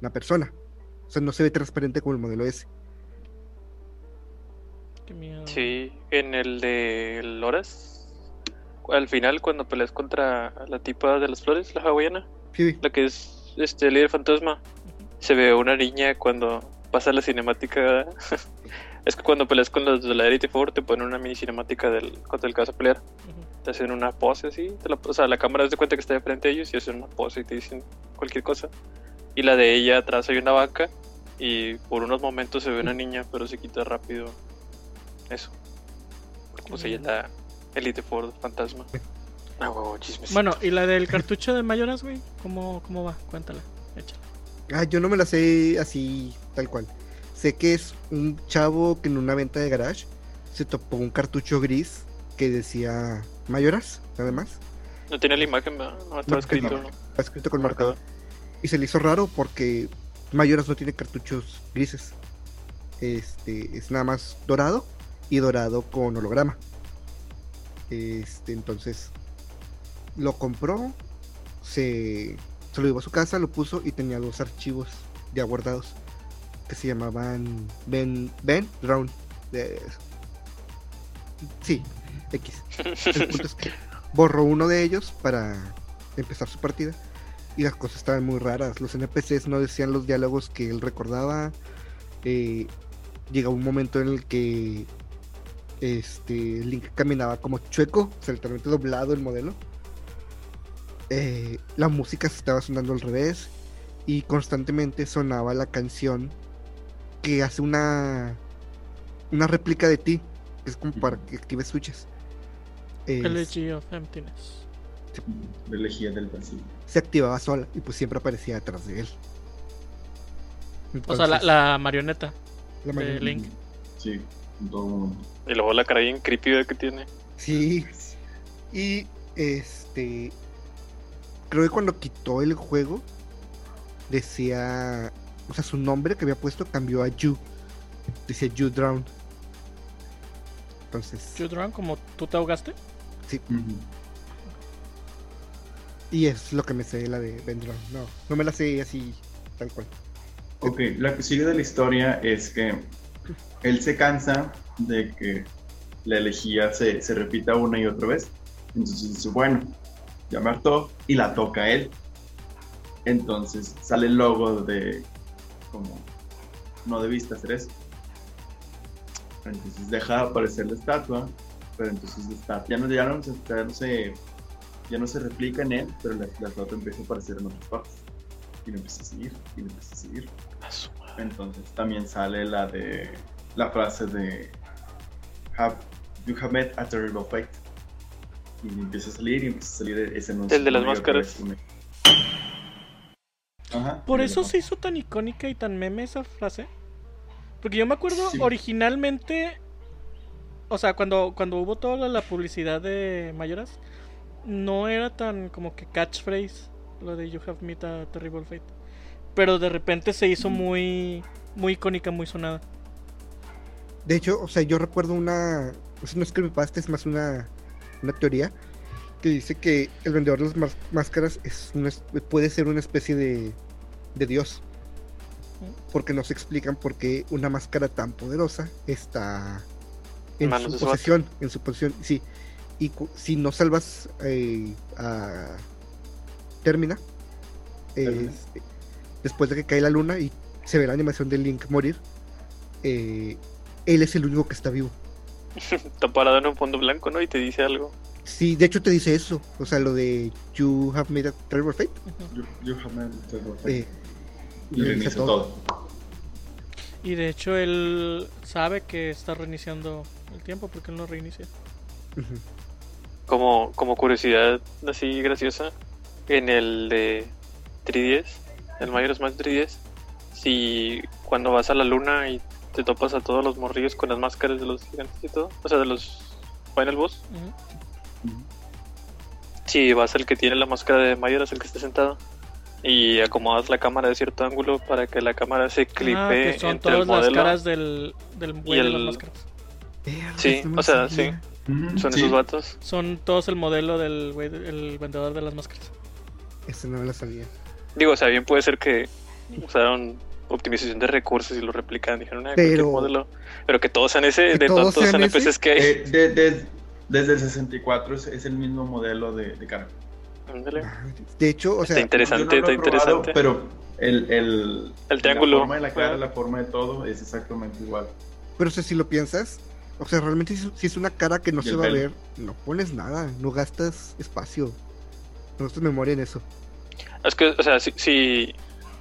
S2: una persona. O sea, no se ve transparente como el modelo ese.
S4: Qué miedo.
S1: Sí, en el de Loras. Al final, cuando peleas contra la tipa de las flores, la hawaiana,
S2: Sí, sí.
S1: la que es este líder fantasma, se ve una niña cuando pasa la cinemática. es que cuando peleas con los de la Elite Four, te ponen una mini cinemática del, contra el que vas a pelear.
S4: Ujú.
S1: Te hacen una pose así. te la- o sea, la cámara se cuenta que está de frente a ellos y hacen una pose y te dicen cualquier cosa. Y la de ella atrás hay una vaca. Y por unos momentos se ve una niña, pero se quita rápido eso. Porque pues ella es la Elite Four fantasma. Ah, huevo, chismes.
S4: Bueno, ¿y la del cartucho de Mayoras, güey? ¿Cómo, ¿Cómo va? Cuéntala. Échala.
S2: Ah, yo no me la sé así, tal cual. Sé que es un chavo que en una venta de garage se topó un cartucho gris que decía Mayoras, además.
S1: No tiene la imagen, ¿verdad? no estaba
S2: No,
S1: escrito.
S2: Está escrito con marcador. Y se le hizo raro porque Mayoras no tiene cartuchos grises. Este es nada más dorado y dorado con holograma. Este, entonces lo compró, se, se lo llevó a su casa, lo puso y tenía dos archivos ya guardados que se llamaban Ben Ben Drown. sí, X. El punto es que borró uno de ellos para empezar su partida y las cosas estaban muy raras. Los NPCs no decían los diálogos que él recordaba. Eh, llegó un momento en el que este Link caminaba como chueco, o sea, literalmente doblado el modelo. Eh, la música se estaba sonando al revés y constantemente sonaba la canción que hace una una réplica de ti, que es como para que actives switches. Es-
S4: Elegy of Emptiness.
S3: La elegía del vacío.
S2: se activaba sola y pues siempre aparecía detrás de él.
S4: O sea, la,
S2: Entonces,
S4: la marioneta.
S2: la
S4: de Link.
S3: Sí, en todo momento.
S1: Y luego la cara bien creepy que tiene.
S2: Sí. Y este. Creo que cuando quitó el juego, decía. O sea, su nombre que había puesto cambió a You. Decía You Drown. Entonces.
S4: You Drown, como tú te ahogaste.
S2: Y es lo que me sé la de Ben Drown. No, no me la sé así, tal cual.
S3: Ok, lo que sigue de la historia es que él se cansa de que la elegía se, se repita una y otra vez. Entonces dice, bueno, ya me hartó y la toca él. Entonces sale el logo de como no debiste hacer eso. Entonces deja de aparecer la estatua, pero entonces estatua ya no, ya no, se- ya no se ya no se replica en él, pero la, la empieza a aparecer en otras partes. Y lo empieza a seguir, y lo empieza a seguir.
S1: A su madre.
S3: Entonces también sale la de la frase de have, You have met a terrible fate. Y empieza a salir y empieza a salir ese anuncio.
S1: El de las máscaras.
S3: Ajá,
S4: Por eso se hizo tan icónica y tan meme esa frase. Porque yo me acuerdo
S3: Sí.
S4: originalmente. O sea, cuando, cuando hubo toda la, publicidad de Mayoras, no era tan como que catchphrase lo de You have met a terrible fate. Pero de repente se hizo muy, muy icónica, muy sonada.
S2: De hecho, o sea, yo recuerdo una. no es creepypasta, es más una, una teoría que dice que el vendedor de las máscaras es una puede ser una especie de, de dios. Porque no se explican por qué una máscara tan poderosa está en
S1: Manos
S2: su
S1: ese vato.
S2: posesión. En su posición, sí. Y si no salvas eh, a Termina, este, después de que cae la luna y se ve la animación de Link morir, eh, él es el único que está vivo.
S1: Está parado en un fondo blanco, ¿no? Y te dice algo.
S2: Sí, de hecho te dice eso. O sea, lo de You have made a terrible fate.
S3: You, you have met a terrible fate.
S2: eh,
S3: y
S2: dice
S3: reinicia
S2: todo.
S3: todo.
S4: Y de hecho él sabe que está reiniciando el tiempo porque él no reinicia.
S1: Como, como curiosidad así graciosa, en el de 3DS, el Majora's Mask 3DS, si cuando vas a la luna y te topas a todos los morrillos con las máscaras de los gigantes y todo, o sea, de los Final Boss,
S4: Ujú.
S3: Ujú.
S1: si vas al que tiene la máscara de Majora's, el que está sentado, y acomodas la cámara de cierto ángulo para que la cámara se
S4: Ah,
S1: clipe
S4: que son
S1: entre el
S4: todas las
S1: modelo,
S4: caras del, del de las
S1: el-
S4: máscaras.
S1: Sí,
S2: no
S1: o sea.
S3: Ujú,
S1: son
S3: sí.
S1: esos vatos.
S4: Son todos el modelo del güey, el vendedor de las máscaras.
S2: Ese no me lo sabía.
S1: Digo, o sea, bien puede ser que usaron optimización de recursos y lo replican, dijeron, ah,
S2: Pero-
S1: modelo, pero que todos sean ese,
S2: ¿Que
S1: de
S2: todos sean
S1: NPCs
S2: ese?
S1: que hay.
S3: Eh, de- de- desde el 64 es, es el mismo modelo de, de cara.
S2: Ah, De hecho, o
S1: Está
S2: sea,
S1: interesante,
S3: no
S1: está
S3: he probado,
S1: interesante.
S3: Pero el, el,
S1: El triángulo.
S3: La forma de la cara, la forma de todo es exactamente igual.
S2: pero o sea, si lo piensas, o sea, realmente si, es una cara que no se va a ver, no pones nada, no gastas espacio, no gastas memoria en eso.
S1: Es que, o sea, si, si,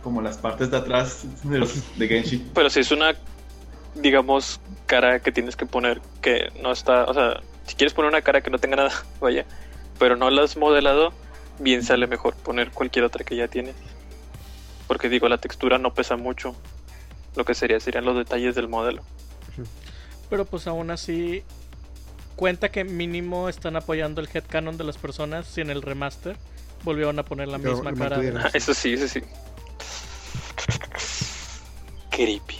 S3: como las partes de atrás de los de Genshin.
S1: Pero si es una, digamos, cara que tienes que poner que no está, o sea, si quieres poner una cara que no tenga nada, vaya, pero no la has modelado, bien sale mejor poner cualquier otra que ya tienes. Porque digo, la textura no pesa mucho. Lo que sería serían los detalles del modelo.
S4: Pero pues aún así cuenta que mínimo están apoyando el headcanon de las personas si en el remaster volvieron a poner la misma cara.
S2: mantuvieron.
S1: Ah, Eso sí, eso sí. Creepy.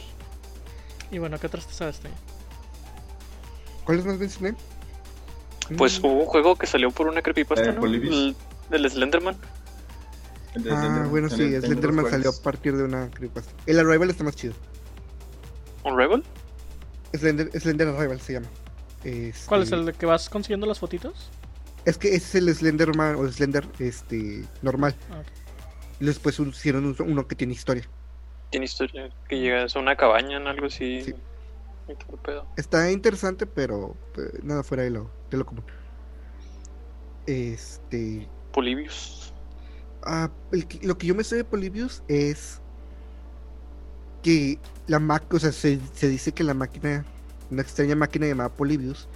S4: Y bueno, ¿qué otras te sabes, Toño?
S2: ¿Cuáles más mencioné?
S1: Pues
S2: Mm,
S1: hubo un juego que salió por una creepypasta,
S3: Eh,
S1: ¿no? El, del Slenderman.
S3: El de
S2: Ah,
S3: Slenderman,
S2: bueno,
S3: en
S2: sí,
S3: el- en
S2: Slenderman salió a partir de una creepypasta. El Arrival está más chido.
S1: ¿Unravel?
S2: Slender, Slender Arrival se llama. Este,
S4: ¿Cuál es el de que vas consiguiendo las fotitos?
S2: Es que ese es el Slenderman o Slender este, normal.
S4: Ah, ok.
S2: Y después hicieron un- uno que tiene historia.
S1: Tiene historia que llegas a una cabaña en algo así.
S2: Sí.
S1: el.
S2: Está interesante, pero eh, nada fuera de lo, de lo común. Este.
S1: Polybius.
S2: ah, el lo que yo me sé de Polybius es que la máquina, o sea, se, se dice que la máquina, una extraña máquina llamada Polybius,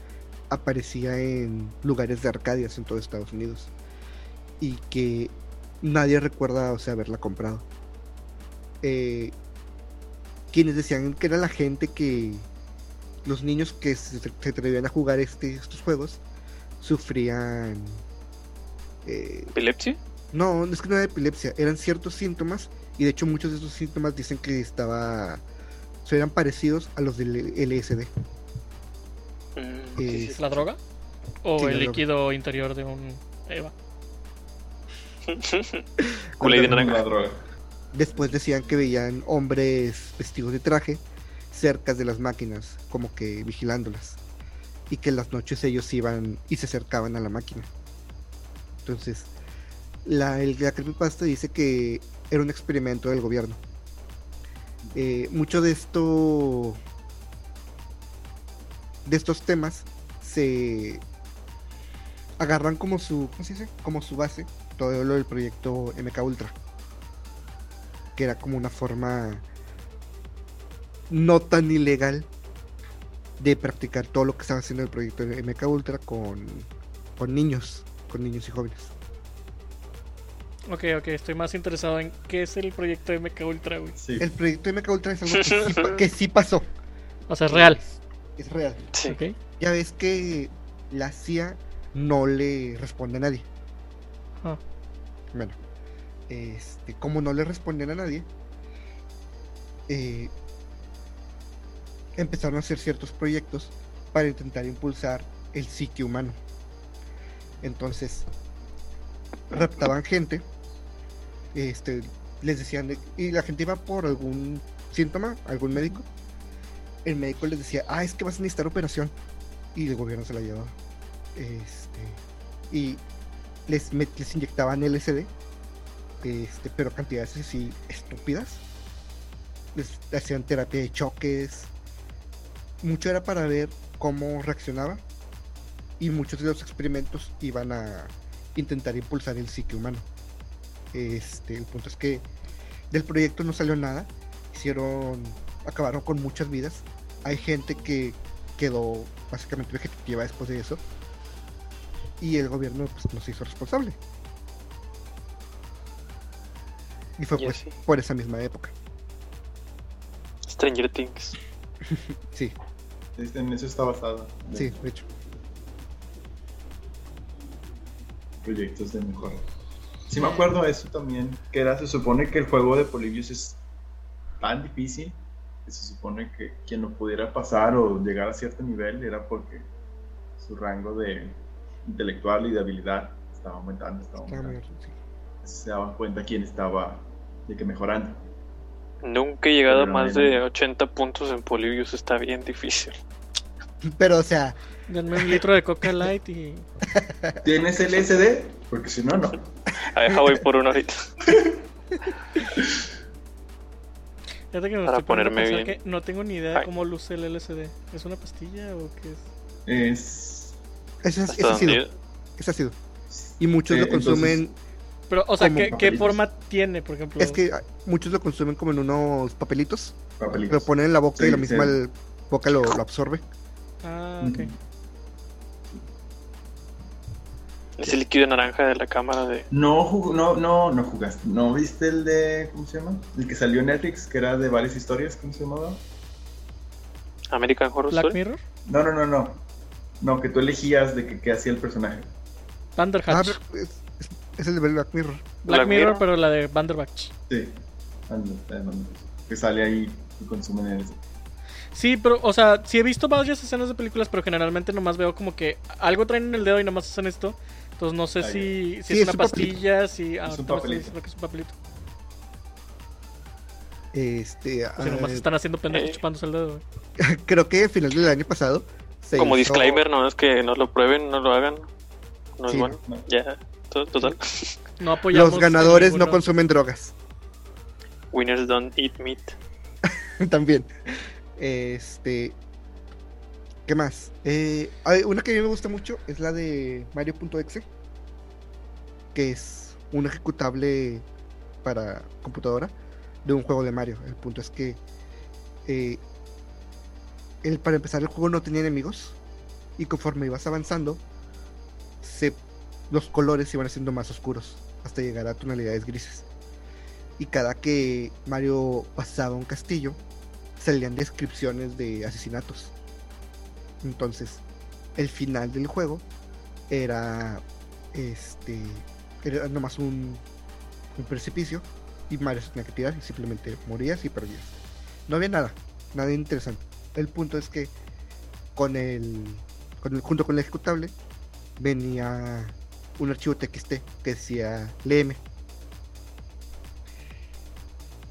S2: aparecía en lugares de Arcadias en todo Estados Unidos. Y que nadie recuerda, o sea, haberla comprado. Eh, quienes decían que era la gente que los niños que se, se atrevían a jugar este, estos juegos sufrían eh,
S1: ¿Epilepsia?
S2: no, es que no era epilepsia, eran ciertos síntomas y de hecho muchos de esos síntomas dicen que estaba eran parecidos a los del LSD.
S1: Mm,
S2: Eh,
S1: sí, sí.
S4: ¿La droga? ¿O
S2: Sí,
S4: el
S2: droga.
S4: líquido interior de un Eva?
S1: De naranja.
S3: droga.
S2: Después decían que veían hombres vestidos de traje cerca de las máquinas, como que vigilándolas. Y que en las noches ellos iban y se acercaban a la máquina. Entonces, la, el, la creepypasta dice que era un experimento del gobierno. Eh, mucho de esto. De estos temas se agarran como su. ¿Cómo se dice? Como su base todo lo del proyecto MK Ultra que era como una forma no tan ilegal de practicar todo lo que estaba haciendo el proyecto MK Ultra con, con niños, con niños y jóvenes.
S4: Ok, ok, estoy más interesado en qué es el proyecto de MK Ultra, güey.
S3: Sí.
S2: El proyecto de MK Ultra es algo que sí, que sí pasó,
S4: O sea, es real.
S2: es real.
S1: Sí.
S4: Ok.
S2: Ya ves que la CIA no le responde a nadie.
S4: Ah.
S2: Bueno, este, como no le responden a nadie, eh, empezaron a hacer ciertos proyectos para intentar impulsar el psique humano. Entonces, raptaban gente, este, les decían, de- y la gente iba por algún síntoma, algún médico. El médico les decía, ah, es que vas a necesitar operación. Y el gobierno se la llevaba. Este, y les, les inyectaban LSD, este, pero cantidades así estúpidas. Les hacían terapia de choques. Mucho era para ver cómo reaccionaba. Y muchos de los experimentos iban a intentar impulsar el psique humano. Este, el punto es que del proyecto no salió nada. Hicieron, acabaron con muchas vidas. Hay gente que quedó básicamente vegetativa después de eso. Y el gobierno pues, no se hizo responsable. Y fue pues, por esa misma época.
S1: Stranger Things.
S2: Sí,
S3: En eso está basado.
S2: sí, de hecho.
S3: Proyectos de mejora. Sí me acuerdo de eso también, que era, se supone que el juego de Polybius es tan difícil que se supone que quien lo pudiera pasar o llegar a cierto nivel era porque su rango de intelectual y de habilidad estaba aumentando, estaba. Se daban cuenta quién estaba de que mejorando.
S1: Nunca he llegado a más
S3: no,
S1: de
S3: no.
S1: 80 puntos en Polybius, está bien difícil.
S2: Pero, o sea,
S4: Denme un litro de Coca Light y.
S3: ¿Tienes LSD? Porque si no, no.
S1: A ver, voy por uno ahorita.
S4: Fíjate que me
S1: Para
S4: estoy
S1: ponerme bien.
S4: que no tengo ni idea
S1: Ay.
S4: cómo luce el LSD. ¿Es una pastilla o qué es?
S3: Es.
S2: es-
S1: donde-
S2: Ese ha sido. Y muchos
S3: Eh,
S2: lo consumen
S4: Pero, o sea, ¿qué, ¿qué forma tiene, por ejemplo?
S2: Es que ah, muchos lo consumen como en unos papelitos,
S3: Papelitos.
S2: lo ponen en la boca y
S3: Sí,
S2: la misma
S3: sí.
S2: el- boca lo, lo absorbe.
S4: Ah, ok.
S1: Ese líquido naranja de la cámara de.
S3: No, jug- no, no, no jugaste. ¿No viste el de. ¿Cómo se llama? El que salió en Netflix, que era de varias historias. ¿Cómo se llamaba?
S1: American Horror
S4: Black
S1: Story.
S4: Mirror,
S3: No, no, no, no. No, que tú elegías de que, qué hacía el personaje.
S2: Ah,
S4: Bandersnatch.
S2: es, es- es el de Black Mirror.
S4: Black,
S1: Black
S4: Mirror,
S1: Mirror.
S4: pero la de Banderbach.
S3: Sí. Anda. Que sale ahí y consumen eso.
S4: Sí, pero, o sea, sí he visto varias escenas de películas, pero generalmente nomás veo como que algo traen en el dedo y nomás hacen esto. Entonces no sé si, si
S2: Sí,
S4: es
S2: es
S4: una
S2: un papelito.
S4: pastilla, si... Ah,
S3: Es un papelito.
S4: que es un papelito.
S2: Este,
S4: sea, nomás
S2: ah,
S4: están haciendo pendejos
S1: eh.
S4: chupándose el dedo, güey.
S2: creo que a final del año pasado se
S1: Como
S2: hizo-
S1: disclaimer, no es que no lo prueben, no lo hagan. No es
S2: Sí,
S1: bueno.
S3: no.
S1: Ya, to- total.
S4: No apoyamos
S2: Los ganadores no consumen drogas.
S1: Winners don't eat meat.
S2: También. Este. ¿Qué más? Eh, una que a mí me gusta mucho es la de Mario.exe. Que es un ejecutable para computadora de un juego de Mario. El punto es que. eh, para empezar, el juego no tenía enemigos. Y conforme ibas avanzando, se, los colores iban haciendo más oscuros. Hasta llegar a tonalidades grises. Y cada que Mario pasaba un castillo, salían descripciones de asesinatos. Entonces, el final del juego era este era nomás un, un precipicio y Mario se tenía que tirar y simplemente morías y perdías. No había nada, nada interesante. El punto es que con el, con el junto con el ejecutable venía un archivo TXT que decía léeme.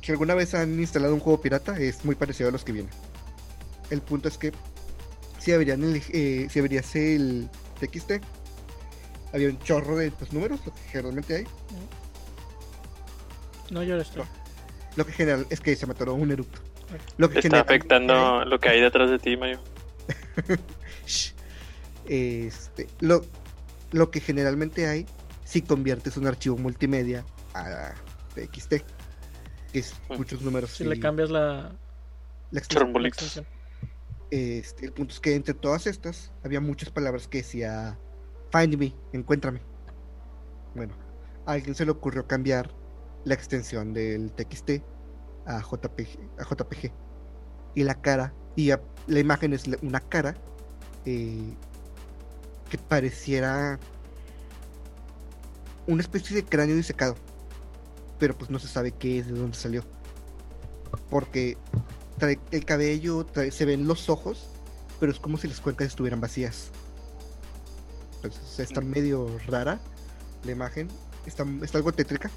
S2: Si alguna vez han instalado un juego pirata, es muy parecido a los que vienen. El punto es que si abrían el, eh, abrías el TXT, había un chorro de pues, números, lo que generalmente hay.
S4: No llores tú.
S2: Lo que general es que se me atoró un eructo. Lo que
S1: está afectando lo que hay detrás de ti, Mario.
S2: Este, lo, lo que generalmente hay si conviertes un archivo multimedia a TXT, que es muchos números.
S4: Si
S2: y
S4: le cambias la,
S2: la extensión. Este, el punto es que entre todas estas había muchas palabras que decía Find me, encuéntrame. Bueno, a alguien se le ocurrió cambiar la extensión del TXT a JPG, a JPG. Y la cara, y la imagen es una cara eh, que pareciera una especie de cráneo disecado. Pero pues no se sabe qué es, de dónde salió. Porque trae el cabello, trae- se ven los ojos, pero es como si las cuencas estuvieran vacías. Entonces está medio rara la imagen, está, está algo tétrica.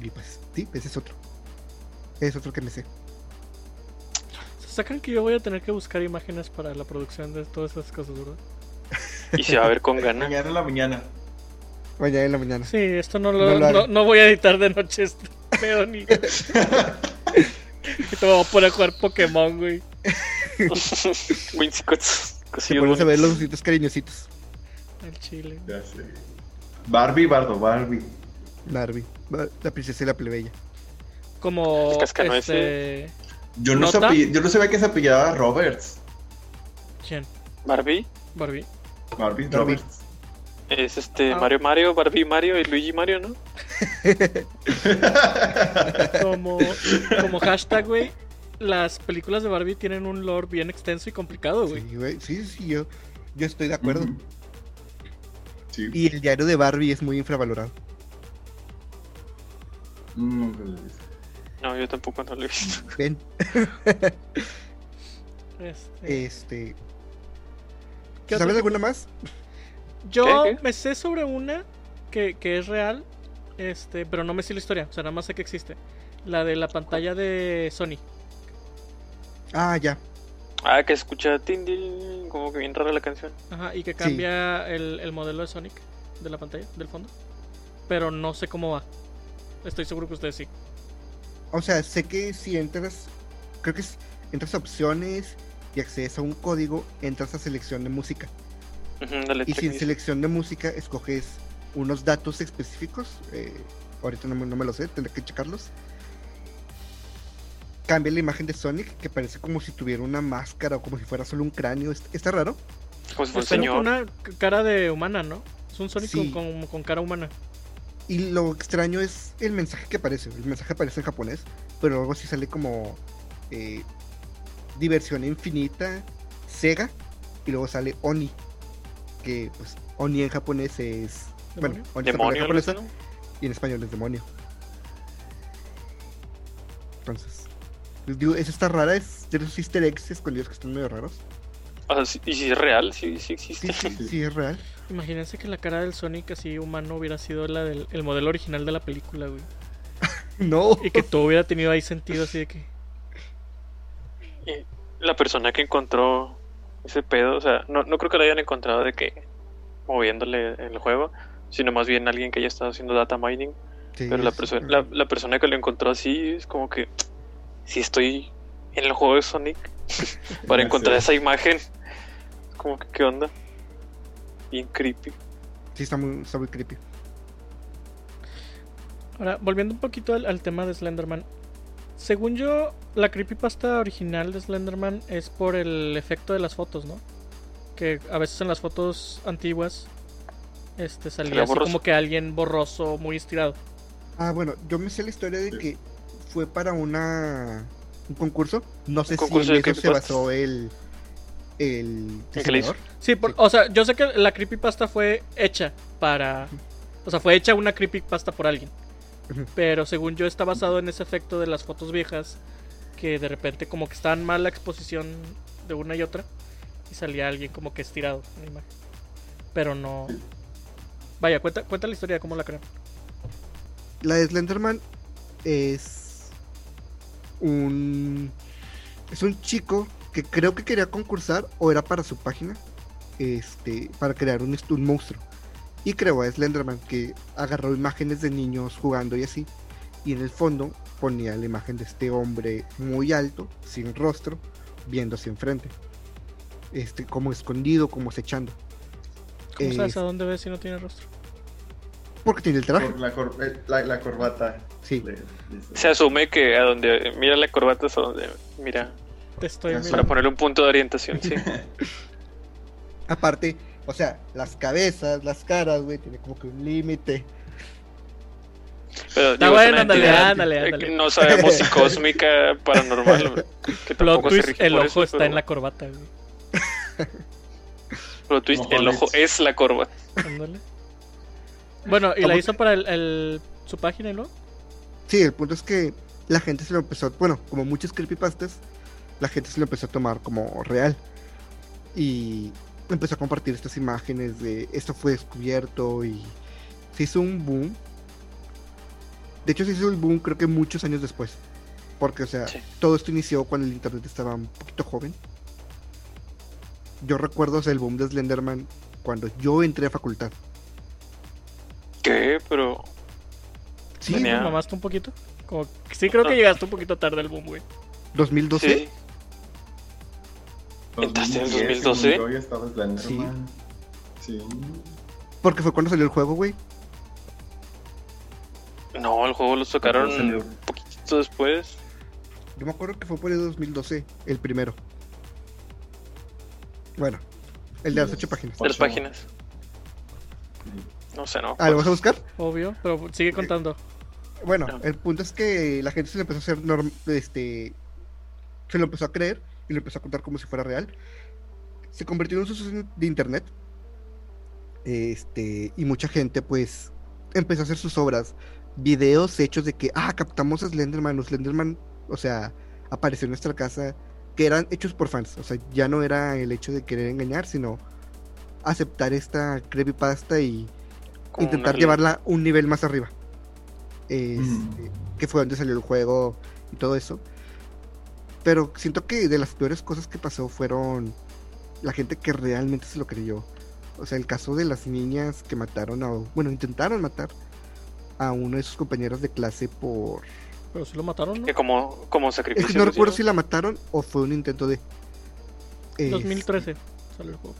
S2: Y pues, sí, ese es otro. Ese es otro que me sé.
S4: Se sacan que yo voy a tener que buscar imágenes para la producción de todas esas cosas, ¿verdad?
S1: Y se va a ver con ganas.
S3: Mañana en la mañana.
S2: Mañana en la mañana.
S4: Sí, esto no
S2: No
S4: lo, no, voy a editar de noche este pedo ni. y te voy a poner a jugar Pokémon, güey.
S1: Winsicots.
S2: Se ponen a ver los ositos cariñositos.
S4: El chile.
S3: Ya sé. Barbie, Bardo, Barbie.
S2: Narvi, la princesa y la plebeya.
S4: Como. Este...
S3: Yo no, sabía, yo no sabía que se apellidaba Roberts.
S4: ¿Quién?
S1: Barbie
S4: Barbie.
S3: Barbie,
S2: Barbie.
S3: Roberts.
S1: Es este
S4: Ah.
S1: Mario Mario, Barbie Mario y Luigi Mario, ¿no?
S4: Como, como hashtag, güey. Las películas de Barbie tienen un lore bien extenso y complicado, güey.
S2: Sí, güey, sí, sí, yo, yo estoy de acuerdo.
S3: Sí.
S2: Y el diario de Barbie es muy infravalorado.
S3: Nunca lo he visto.
S1: No, yo tampoco no lo he visto.
S2: Ven,
S4: Este,
S2: este.
S4: ¿Qué
S2: ¿Sabes alguna más?
S4: Yo
S1: ¿Qué, qué?
S4: me sé sobre una que, que es real, este, pero no me sé la historia, o sea, nada más sé que existe. La de la pantalla de Sony.
S2: Ah, ya.
S1: Ah, que escucha tin, tin, como que bien rara la canción.
S4: Ajá, y que cambia el, el modelo de Sonic de la pantalla, del fondo. Pero no sé cómo va. Estoy seguro que ustedes sí.
S2: O sea, sé que si entras, creo que es, entras a opciones y accedes a un código, entras a selección de música. Y si
S1: que
S2: en
S1: dice.
S2: selección de música escoges unos datos específicos. eh, ahorita no, me- no me lo sé, tendré que checarlos. Cambia la imagen de Sonic, que parece como si tuviera una máscara o como si fuera solo un cráneo. Est- Está raro.
S1: Como si fuera un
S4: Pero
S1: señor.
S4: con una cara de humana, ¿no? Es un Sonic
S2: Sí.
S4: con, con- con cara humana.
S2: Y lo extraño es el mensaje que aparece. El mensaje aparece en japonés, pero luego sí sale como eh, diversión infinita, Sega, y luego sale Oni, que pues Oni en japonés es... Bueno,
S4: ¿Demonio?
S2: Oni la palabra
S1: Demonio,
S2: japonesa
S1: ¿no?
S2: y en español es demonio. Entonces, les digo, esa está rara, es de esos easter eggs escondidos que están medio raros.
S1: O sea, sí- y si es real, sí, sí existe.
S2: sí, sí, es real.
S4: Imagínense que la cara del Sonic así humano hubiera sido la del el modelo original de la película, güey.
S2: No.
S4: Y que todo hubiera tenido ahí sentido así de que...
S1: La persona que encontró ese pedo, o sea, no, no creo que lo hayan encontrado de que moviéndole el juego, sino más bien alguien que haya estado haciendo data mining.
S2: Sí,
S1: Pero la, persona la, la persona que lo encontró así es como que si estoy en el juego de Sonic para
S3: Ya
S1: encontrar
S3: sé.
S1: esa imagen, como que qué onda. Bien creepy.
S2: Sí, está muy, está muy creepy.
S4: Ahora, volviendo un poquito al, al tema de Slenderman. Según yo, la creepypasta original de Slenderman es por el efecto de las fotos, ¿no? Que a veces en las fotos antiguas este salía así como que alguien borroso, muy estirado.
S2: Ah, bueno, yo me sé la historia de
S3: Sí.
S2: que fue para una un concurso. No sé si
S1: concurso
S2: en eso se basó el el
S1: ¿El que le hizo?
S2: diseñador.
S4: Sí, por-
S2: Sí.
S4: o sea, yo sé que la creepypasta fue hecha para... O sea, fue hecha una creepypasta por alguien. Pero según yo está basado en ese efecto de las fotos viejas que de repente como que estaban mal la exposición de una y otra y salía alguien como que estirado en la imagen. Pero no... Vaya, cuenta, cuenta la historia de cómo la crean.
S2: La de Slenderman es un es un chico que creo que quería concursar o era para su página este para crear un, un monstruo y creó a Slenderman que agarró imágenes de niños jugando y así y en el fondo ponía la imagen de este hombre muy alto sin rostro viendo hacia enfrente este como escondido como acechando
S4: ¿Cómo sabes
S2: Es-
S4: a dónde ves si no tiene rostro?
S2: porque tiene el traje
S3: Por la, cor- eh, la, la corbata.
S2: sí
S3: de- de-
S1: Se asume que a donde mira la corbata es a donde mira,
S4: Te estoy
S1: para
S4: mirando.
S1: ponerle un punto de orientación, sí.
S2: Aparte, o sea, las cabezas, las caras, güey, tiene como que un límite.
S1: Pero,
S4: Está
S1: digo,
S4: bueno, ándale, ándale.
S1: No sabemos si cósmica, paranormal, güey, que
S4: Plot twist, el ojo
S1: eso,
S4: está
S1: pero-
S4: en la corbata, güey.
S1: Plot twist, el ojo es la corbata.
S4: Ándale. Bueno, y la
S2: ¿Cómo
S4: hizo para el, el- su página, ¿no?
S2: Sí, el punto es que la gente se lo empezó, bueno, como muchas creepypastas, la gente se lo empezó a tomar como real. Y empezó a compartir estas imágenes de esto fue descubierto y se hizo un boom. De hecho, se hizo el boom creo que muchos años después. Porque, o sea,
S1: Sí.
S2: todo esto inició cuando el internet estaba un poquito joven. Yo recuerdo o sea, el boom de Slenderman cuando yo entré a facultad.
S1: ¿Qué? Pero
S2: Sí,
S1: Tenía-
S4: ¿Nos mamaste un poquito? Como sí creo que llegaste un poquito tarde al boom, güey.
S2: 2012.
S1: sí. ¿Entraste en el
S3: 2010,
S1: 2012?
S3: según yo, ya estaba Slenderman. Sí.
S2: Porque fue cuando salió el juego, güey.
S1: No, el juego lo sacaron un poquito después.
S2: Yo me acuerdo que fue por el 2012, el primero. Bueno, el de las ocho páginas.
S3: Ocho.
S1: páginas. No sé, no.
S2: Ah, ¿lo vas a buscar?
S4: Obvio, pero sigue contando.
S2: Bueno,
S1: No.
S2: el punto es que la gente se lo empezó a hacer norm- este se lo empezó a creer y lo empezó a contar como si fuera real. Se convirtió en un suceso de internet. Este, y mucha gente pues empezó a hacer sus obras, videos hechos de que ah, captamos a Slenderman, o Slenderman, o sea, apareció en nuestra casa, que eran hechos por fans, o sea, ya no era el hecho de querer engañar, sino aceptar esta creepypasta y
S1: Como
S2: intentar llevarla un nivel más arriba. Este,
S3: Mm.
S2: Que fue donde salió el juego y todo eso. Pero siento que de las peores cosas que pasó fueron la gente que realmente se lo creyó. O sea, el caso de las niñas que mataron a. Bueno, intentaron matar a uno de sus compañeros de clase por.
S4: Pero si lo mataron, ¿no?
S1: Que como, como
S2: Es
S1: sacrificio.
S2: que no recuerdo si la mataron o fue un intento de. Es-
S4: 2013 salió el juego.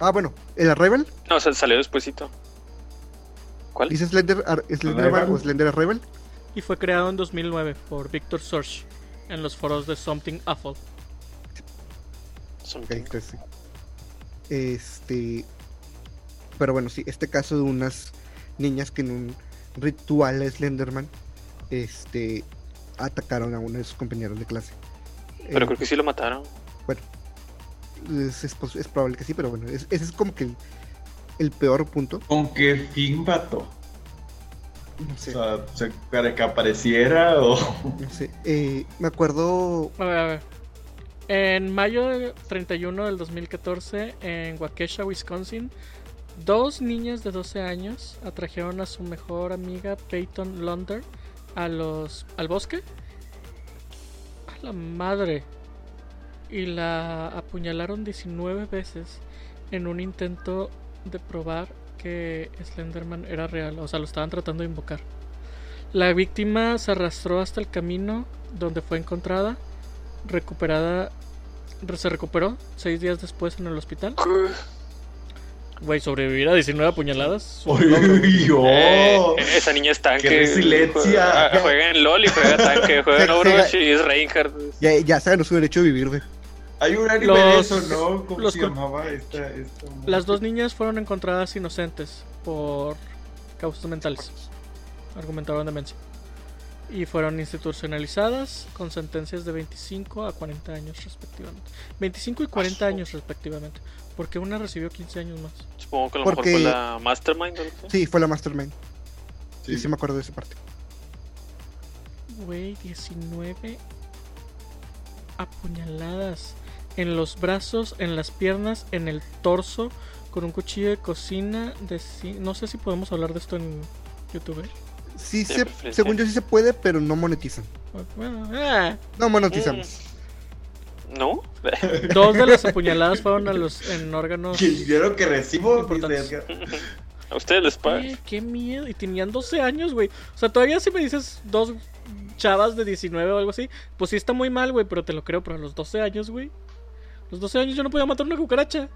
S2: Ah, bueno, el Arrival.
S1: No, o sea, salió despuesito. ¿Cuál?
S2: ¿Dice Slender, Ar- Slenderman
S3: Arrival.
S2: o Slender Arrival?
S4: Y fue creado en 2009 por Victor Sorge en los foros de Something Awful.
S2: Sí. Este. Pero bueno, sí, este caso de unas niñas que en un ritual a Slenderman este, atacaron a uno de sus compañeros de clase.
S1: Pero
S2: Eh,
S1: creo que sí lo mataron.
S2: es, es es probable que sí, pero bueno, es- ese es como que el, el peor punto.
S3: ¿Con qué fin, vato?
S2: No
S3: O sea, ¿se- para que apareciera o...?
S2: no sé. Eh, me acuerdo.
S4: A ver, a ver. En mayo de 31 del 2014, en Waukesha, Wisconsin, dos niñas de 12 años atrajeron a su mejor amiga Peyton Launder a los, al bosque. A la madre. Y la apuñalaron 19 veces en un intento de probar que Slenderman era real. O sea, lo estaban tratando de invocar. La víctima se arrastró hasta el camino donde fue encontrada, recuperada, re- se recuperó seis días después en el hospital. Güey, sobrevivir a 19 apuñaladas.
S3: ¡Uy, oh!
S1: Eh, esa niña es tanque.
S3: ¡Qué resiliencia!
S1: Juega, juega en LOL y juega tanque. Juega en Overwatch y es Reinhardt.
S2: Ya, ya saben su derecho de vivir, güey.
S3: Hay un anime
S4: Los-
S3: de eso, ¿no? ¿Cómo
S4: los
S3: se llamaba esta, esta
S4: Las dos niñas fueron encontradas inocentes por causas mentales. Argumentaban demencia. Y fueron institucionalizadas con sentencias de 25 a 40 años respectivamente. 25 y 40 años respectivamente. Porque una recibió 15 años más.
S1: Supongo que a lo
S2: Porque-
S1: mejor fue la Mastermind. o algo así.
S2: Sí, fue la Mastermind. Sí,
S3: Sí.
S2: sí me acuerdo de esa parte.
S4: Güey, 19 apuñaladas en los brazos, en las piernas, en el torso, con un cuchillo de cocina. De No sé si podemos hablar de esto en YouTube. ¿eh?
S2: Sí, se,
S1: preferencia.
S2: según yo sí se puede, pero no monetizan.
S4: Bueno, ah.
S2: No monetizamos.
S1: Mm. ¿No?
S4: Dos de las apuñaladas fueron a los en órganos.
S3: ¿Qué dinero que recibo?
S1: ¿A ustedes les pagan?
S4: Eh, qué miedo. Y tenían 12 años, güey. O sea, todavía si me dices dos chavas de 19 o algo así, pues sí está muy mal, güey, pero te lo creo. Pero a los 12 años, güey. Los 12 años yo no podía matar una cucaracha.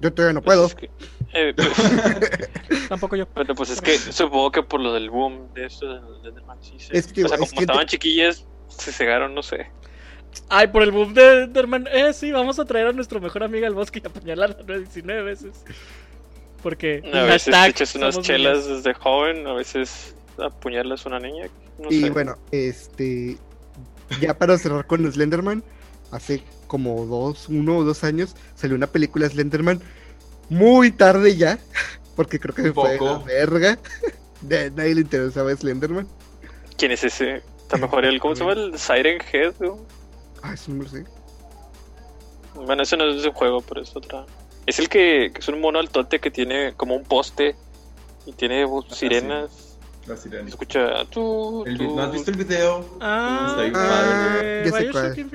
S2: Yo todavía no
S1: Pues
S2: puedo.
S1: es que- eh, pues,
S4: Tampoco yo.
S1: pero pues es que supongo que por lo del boom de esto del Enderman sí se-
S2: Es que
S1: o sea,
S2: es
S1: como
S2: que-
S1: estaban chiquillas, se cegaron, no sé.
S4: Ay, por el boom de Enderman. Eh, sí, vamos a traer a nuestro mejor amiga al bosque y apuñalarla 19 veces. Porque.
S1: A veces te echas unas chelas desde joven, a veces apuñalas a una niña. No
S2: Y
S1: sé.
S2: bueno, este. Ya para cerrar con Slenderman, hace como dos, uno o dos años, salió una película Slenderman muy tarde ya, porque creo que se fue la verga. De, nadie le interesaba Slenderman.
S1: ¿Quién es ese? Está mejor el, ¿cómo se llama? El Siren Head. ¿no?
S2: Ah, eso no lo sé.
S1: Bueno, ese no es un juego, pero es otra. Es el que, que es un mono altote que tiene como un poste y tiene
S3: Ah,
S1: sirenas.
S3: La sirena.
S1: Escucha tú, tú.
S3: ¿No has visto el video?
S4: Ah,
S3: Está bien
S2: Ah,
S3: padre.
S4: eh,
S2: ya sé cuál.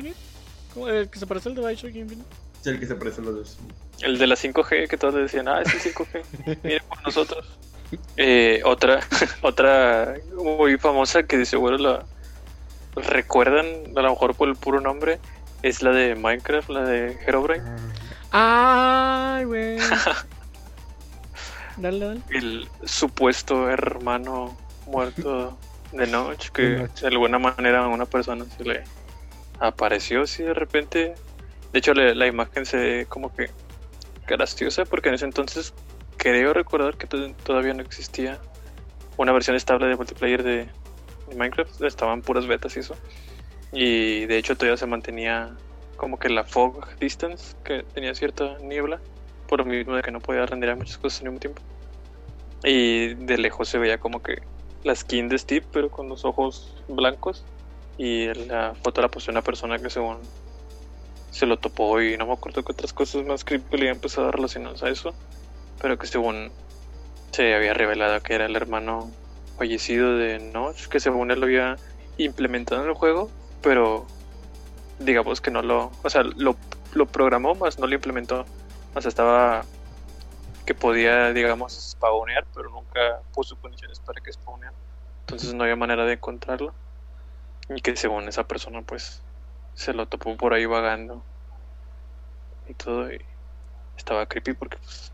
S4: ¿El que se parece al de Bioshock Infinite?
S3: Es el que se parece a los dos.
S1: El de la 5G que todos le decían, ah, es el 5G. Miren por nosotros. Eh, otra, otra muy famosa que de seguro la recuerdan, a lo mejor por el puro nombre, es la de Minecraft, la de Herobrine.
S2: Ah,
S4: Ay, güey. Dale, dale.
S1: el supuesto hermano muerto de noche que
S2: De noche.
S1: de alguna manera a una persona se le apareció así de repente de hecho le- la imagen se ve como que graciosa porque en ese entonces creo recordar que to- todavía no existía una versión estable de multiplayer de, Minecraft estaban puras betas y eso y de hecho todavía se mantenía como que la fog distance que tenía cierta niebla por lo mismo de que no podía renderar muchas cosas al mismo tiempo. Y de lejos se veía como que la skin de Steve, pero con los ojos blancos. Y la foto la puso una persona que según se lo topó y no me acuerdo qué otras cosas más creepy le empezado relacionadas a eso. Pero que según se había revelado que era el hermano fallecido de Notch, que según él lo había implementado en el juego, pero digamos que no lo, o sea, lo, lo programó, más no lo implementó. O sea, estaba que podía, digamos, spawnear, pero nunca puso condiciones para que spawneara. Entonces no había manera de encontrarlo. Y que según esa persona, pues, se lo topó por ahí vagando. Y todo. Y estaba creepy porque pues,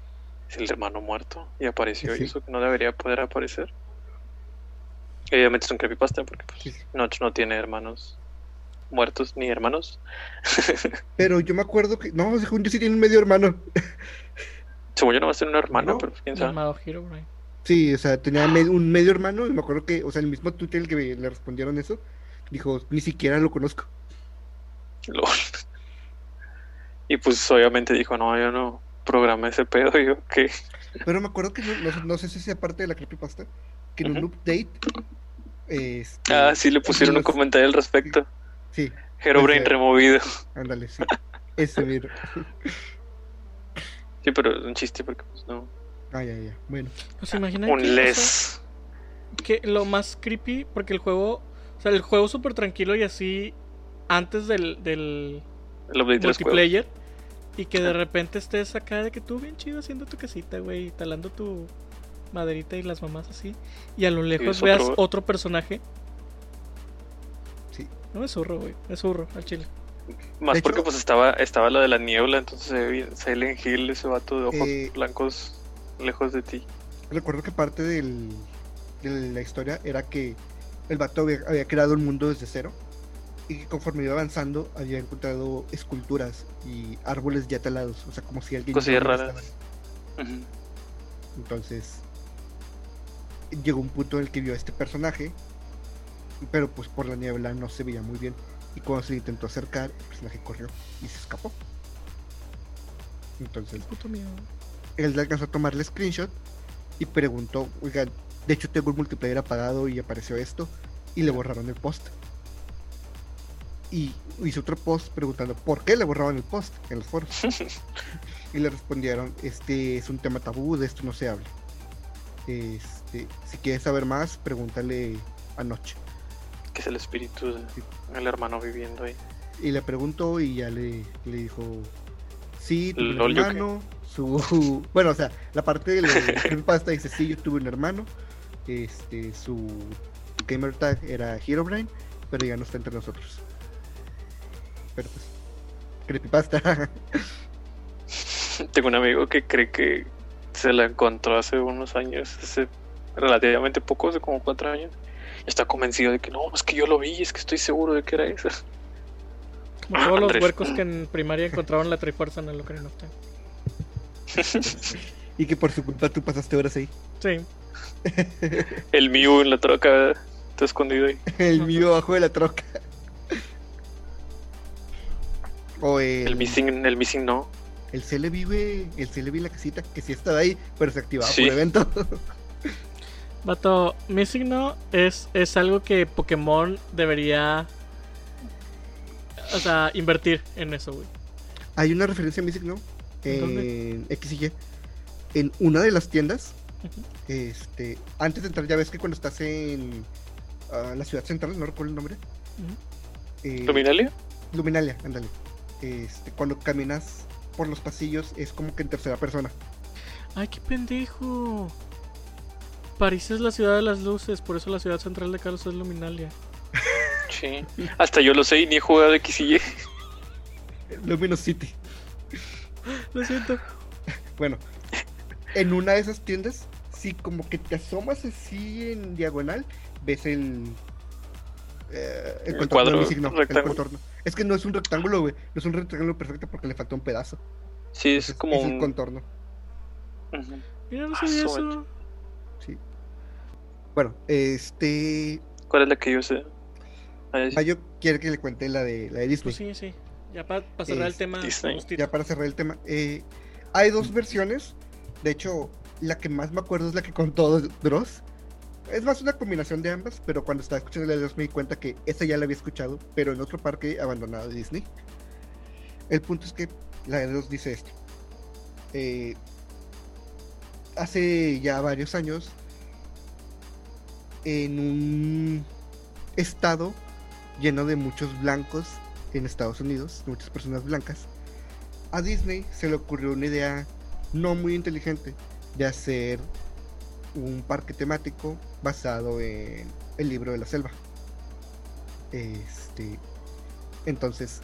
S1: es el hermano muerto y apareció
S2: Sí.
S1: y eso que no debería poder aparecer. Y obviamente es un creepypasta porque pues,
S2: Sí.
S1: Notch no tiene hermanos muertos ni hermanos.
S2: Pero yo me acuerdo que. No, según yo sí tiene un medio hermano.
S1: Según yo no va a ser un hermano,
S3: ¿No?
S1: pero quién sabe.
S4: Herobrine.
S2: Sí, o sea, tenía un medio hermano y me acuerdo que, o sea, el mismo Twitter el que le respondieron eso, dijo, ni siquiera lo conozco.
S1: Lol. Y pues obviamente dijo, no, yo no programé ese pedo. Yo, ¿qué?
S2: Pero me acuerdo que no, no sé- no sé si sea parte de la creepypasta, que en un
S1: Ujú.
S2: update. Este,
S1: Ah, sí, le pusieron un comentario al respecto.
S2: Sí,
S1: Herobrine
S2: Ese-
S1: removido.
S2: ándale, sí. Ese miro.
S1: Sí, pero es un chiste porque pues no.
S2: Ah, ya, ya. Bueno,
S4: ¿Os imaginan
S1: Un les.
S4: que lo más creepy, porque el juego, sea, el juego súper tranquilo y así antes del, del multiplayer y que de repente estés acá de que tú bien chido haciendo tu casita, güey, talando tu maderita y las mamás así y a lo lejos veas
S1: otro-
S4: otro personaje.
S2: sí.
S4: No es zurro, güey, es zurro al chile.
S1: Más
S2: De
S1: porque
S2: hecho-
S1: pues estaba, estaba lo de la niebla, entonces se ve bien Silent Hill, ese vato de ojos
S2: Eh,
S1: blancos lejos de ti.
S2: Recuerdo que parte del, de la historia era que el vato había, había creado un mundo desde cero y que conforme iba avanzando había encontrado esculturas y árboles ya talados, o sea, como si alguien...
S1: Cosillas raras.
S2: Entonces llegó un punto en el que vio a este personaje, pero pues por la niebla no se veía muy bien. Y cuando se intentó acercar, el personaje corrió y se escapó. Entonces
S4: Puto miedo.
S2: él le alcanzó a tomarle screenshot y preguntó, oigan, de hecho tengo el multiplayer apagado y apareció esto, y le borraron el post. Y hizo otro post preguntando por qué le borraban el post en los foros. y le respondieron, este es un tema tabú, de esto no se habla. Este, si quieres saber más, pregúntale anoche.
S1: Que es el espíritu del hermano viviendo ahí.
S2: Y le preguntó y ya le, le dijo, sí, tuve un
S1: Lol, ¿yo qué?
S2: hermano, su... Bueno, o sea, la parte del creepypasta dice, sí, yo tuve un hermano, este, su gamer tag era Herobrine, pero ya no está entre nosotros. Pero pues, creepypasta.
S1: Tengo un amigo que cree que se la encontró hace unos años, hace relativamente poco, hace como cuatro años. Y está convencido de que no, es que yo lo vi, es que estoy seguro de que era eso.
S4: Como todos los huercos que en primaria encontraron la Trifuerza en el Ocarina of Time.
S2: y que por su culpa tú pasaste horas ahí.
S4: Sí,
S1: El Mew en la troca está escondido ahí.
S2: El mío abajo de la troca. o el,
S1: El Missing, el Missing no.
S2: el Celebi, güey, el Celebi en la casita, que sí estaba ahí, pero se activaba
S1: Sí.
S2: por evento.
S4: Vato, mi signo es, es algo que Pokémon debería. O sea, invertir en eso, güey.
S2: Hay una referencia a Music, ¿no?
S4: ¿En
S2: En X y Y. En una de las tiendas, Este, antes de entrar, ya ves que cuando estás en ah, la ciudad central, no recuerdo el nombre. Eh,
S1: ¿Luminalia?
S2: Luminalia, ándale. Este, cuando caminas por los pasillos es como que en tercera persona.
S4: Ay, qué pendejo. París es la ciudad de las luces, por eso la ciudad central de Carlos es Luminalia.
S1: Sí. Hasta yo lo sé y ni he jugado X y Y.
S2: Luminous City.
S4: Lo siento.
S2: Bueno, en una de esas tiendas, si como que te asomas así en diagonal, ves el. eh, el
S1: El
S2: contorno
S1: cuadro,
S2: de mi signo, el contorno. Es que no es un rectángulo, güey. No es un rectángulo perfecto porque le falta un pedazo.
S1: Sí, es
S2: Entonces,
S1: como
S2: es el
S1: un.
S2: contorno.
S4: Mira, no
S1: Ah,
S4: sabía eso.
S2: Sí. Bueno, este.
S1: ¿Cuál es la que yo sé? Ah, sí.
S2: Mayo quiere que le cuente la de la de Disney.
S4: Pues sí, sí. Ya para cerrar el tema.
S1: Disney.
S2: Ya para cerrar el tema. eh, hay dos versiones. De hecho, la que más me acuerdo es la que contó Dross. Es más una combinación de ambas, pero cuando estaba escuchando la de Dross me di cuenta que esa ya la había escuchado, pero en otro parque abandonado de Disney. El punto es que la de Dross dice esto. Eh, hace ya varios años, en un estado lleno de muchos blancos en Estados Unidos, muchas personas blancas, a Disney se le ocurrió una idea no muy inteligente de hacer un parque temático basado en el libro de la selva. Este, entonces,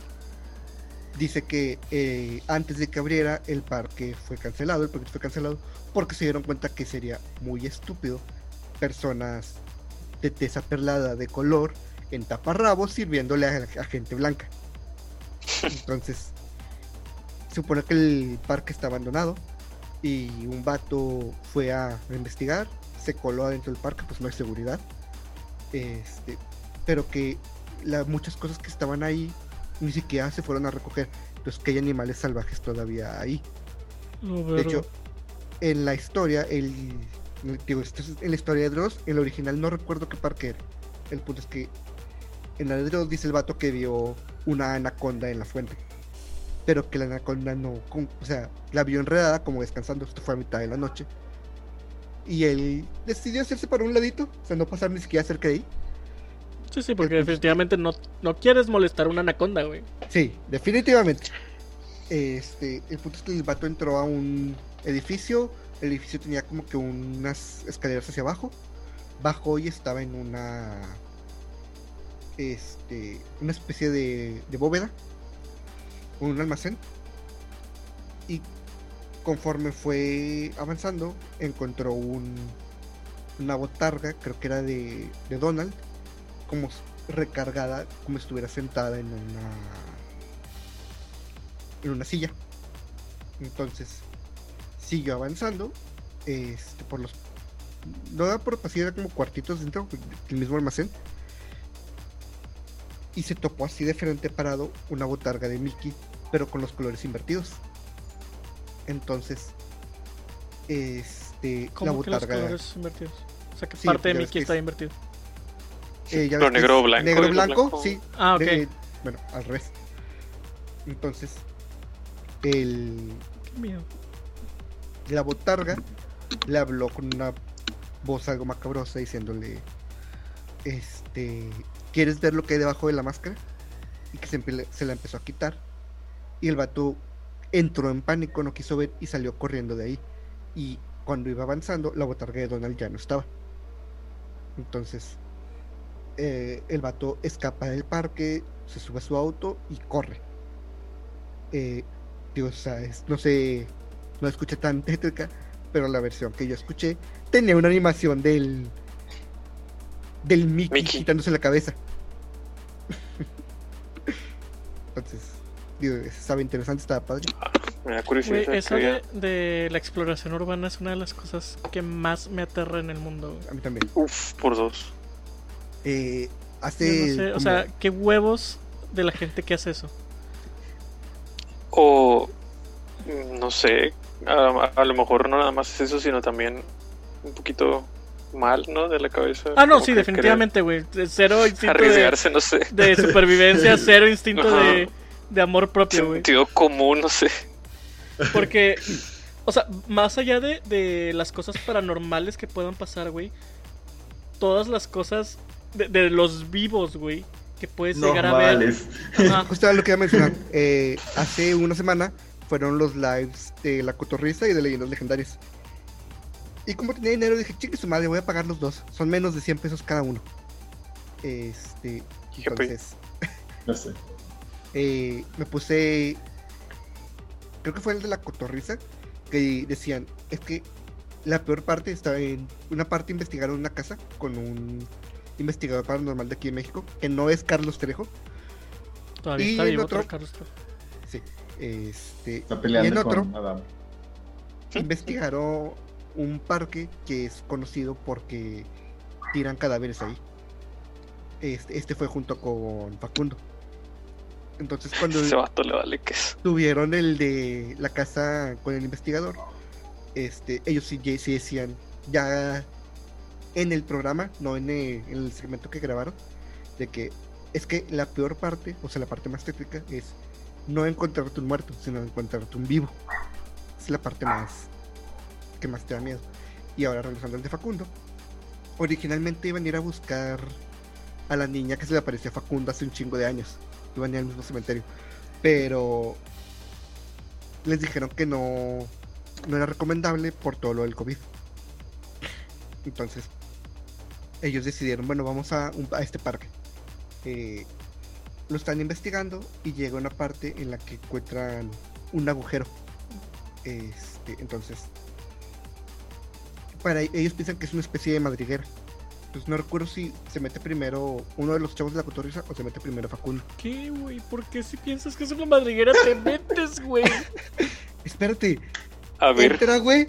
S2: dice que eh, antes de que abriera el parque fue cancelado, el proyecto fue cancelado porque se dieron cuenta que sería muy estúpido personas de tesa perlada de color en taparrabos sirviéndole a, a gente blanca. Entonces, supone que el parque está abandonado y un vato fue a investigar, se coló adentro del parque, pues no hay seguridad. Este, pero que la, muchas cosas que estaban ahí ni siquiera se fueron a recoger. Entonces que hay animales salvajes todavía ahí.
S4: No,
S2: De hecho, en la historia, el, digo, esto es en la historia de Dross, el original no recuerdo qué parque era. El punto es que en la de Dross dice el vato que vio una anaconda en la fuente. Pero que la anaconda no, con- o sea, la vio enredada como descansando. Esto fue a mitad de la noche. Y él decidió hacerse para un ladito, o sea, no pasar ni siquiera cerca de ahí.
S4: Sí, sí, porque definitivamente no, no quieres molestar a una anaconda, güey.
S2: Sí, definitivamente. Este, el punto es que el vato entró a un edificio. El edificio tenía como que unas escaleras hacia abajo. Bajó y estaba en una. Este. Una especie de, de bóveda. Un almacén. Y conforme fue avanzando, encontró un. Una botarga, creo que era de, Donald. Como recargada, como si estuviera sentada en una. En una silla. Entonces, siguió avanzando. Este, por los. No era por pasillo, era como cuartitos dentro del mismo almacén. Y se topó así de frente parado una botarga de Mickey, pero con los colores invertidos. Entonces, este, la
S4: ¿Cómo que los
S2: botarga.
S4: colores invertidos? O sea, que
S2: Sí,
S4: parte de Mickey
S2: que
S4: está
S2: es-
S4: invertido.
S2: eh, ya
S1: Pero negro o blanco,
S2: Negro
S1: negro
S2: blanco,
S1: blanco.
S2: sí.
S4: Ah, ok.
S2: de- bueno, al revés. Entonces, el,
S4: Qué miedo.
S2: la botarga le habló con una voz algo macabrosa diciéndole, este, ¿quieres ver lo que hay debajo de la máscara? Y que se, se la empezó a quitar. Y el vato entró en pánico, no quiso ver y salió corriendo de ahí. Y cuando iba avanzando, la botarga de Donald ya no estaba. Entonces, eh, el vato escapa del parque, se sube a su auto y corre. Eh, digo, o sea, es- no sé, no escuché tan tétrica, pero la versión que yo escuché tenía una animación del del Mickey,
S1: Mickey.
S2: quitándose la cabeza. Entonces, digo, estaba interesante, estaba padre.
S1: Me da curiosidad.
S4: Güey, eso de, la exploración urbana es una de las cosas que más me aterra en el mundo.
S2: A mí también.
S1: Uf, por dos.
S2: Eh, hace
S4: no sé, o sea, qué huevos de la gente que hace eso.
S1: O. No sé. A, a lo mejor no nada más es eso, sino también un poquito mal, ¿no? De la cabeza.
S4: Ah, no, sí, definitivamente, güey. Cero instinto de,
S1: Arriesgarse, no sé.
S4: de supervivencia, cero instinto de, de amor propio, güey.
S1: Sentido común, no sé.
S4: Porque, o sea, más allá de, de las cosas paranormales que puedan pasar, güey, todas las cosas de, de los vivos, güey, que puedes llegar a ver. Ajá.
S2: Justo era lo que iba a mencionar. Eh, hace una semana fueron los lives de La Cotorrisa y de Leyendas Legendarias. Y como tenía dinero, dije, chingue su madre, voy a pagar los dos. Son menos de 100 pesos cada uno. Este, entonces,
S3: No sé.
S2: Eh, me puse. Creo que fue el de La Cotorrisa. Que decían, es que la peor parte estaba en. Una parte investigaron una casa con un investigador paranormal de aquí en México, que no es Carlos Trejo.
S4: Todavía
S2: Y
S4: está vivo
S2: otro-
S4: Carlos Trejo.
S2: Sí. Este,
S3: Está
S2: y en otro,
S3: con Adam.
S2: investigaron un parque que es conocido porque tiran cadáveres ahí. Este, este fue junto con Facundo. Entonces cuando
S1: Ese vato le vale que es.
S2: tuvieron el de la casa con el investigador, este, ellos sí, sí decían ya en el programa, no en el, en el segmento que grabaron, de que es que la peor parte, o sea, la parte más tétrica es no encontrarte un muerto, sino encontrarte un vivo. Es la parte más que más te da miedo. Y ahora regresando al de Facundo, originalmente iban a ir a buscar a la niña que se le apareció a Facundo hace un chingo de años. Iban al mismo cementerio. Pero les dijeron que no, no era recomendable por todo lo del COVID. Entonces, ellos decidieron, bueno, vamos a, a este parque. Eh, lo están investigando y llega una parte en la que encuentran un agujero. Este, entonces, para ellos piensan que es una especie de madriguera. Pues no recuerdo si se mete primero uno de los chavos de la cotorriza o se mete primero Facundo.
S4: ¿Qué, güey? ¿Por qué si piensas que es una madriguera te metes, güey?
S2: Espérate,
S1: A ver,
S2: entra, güey,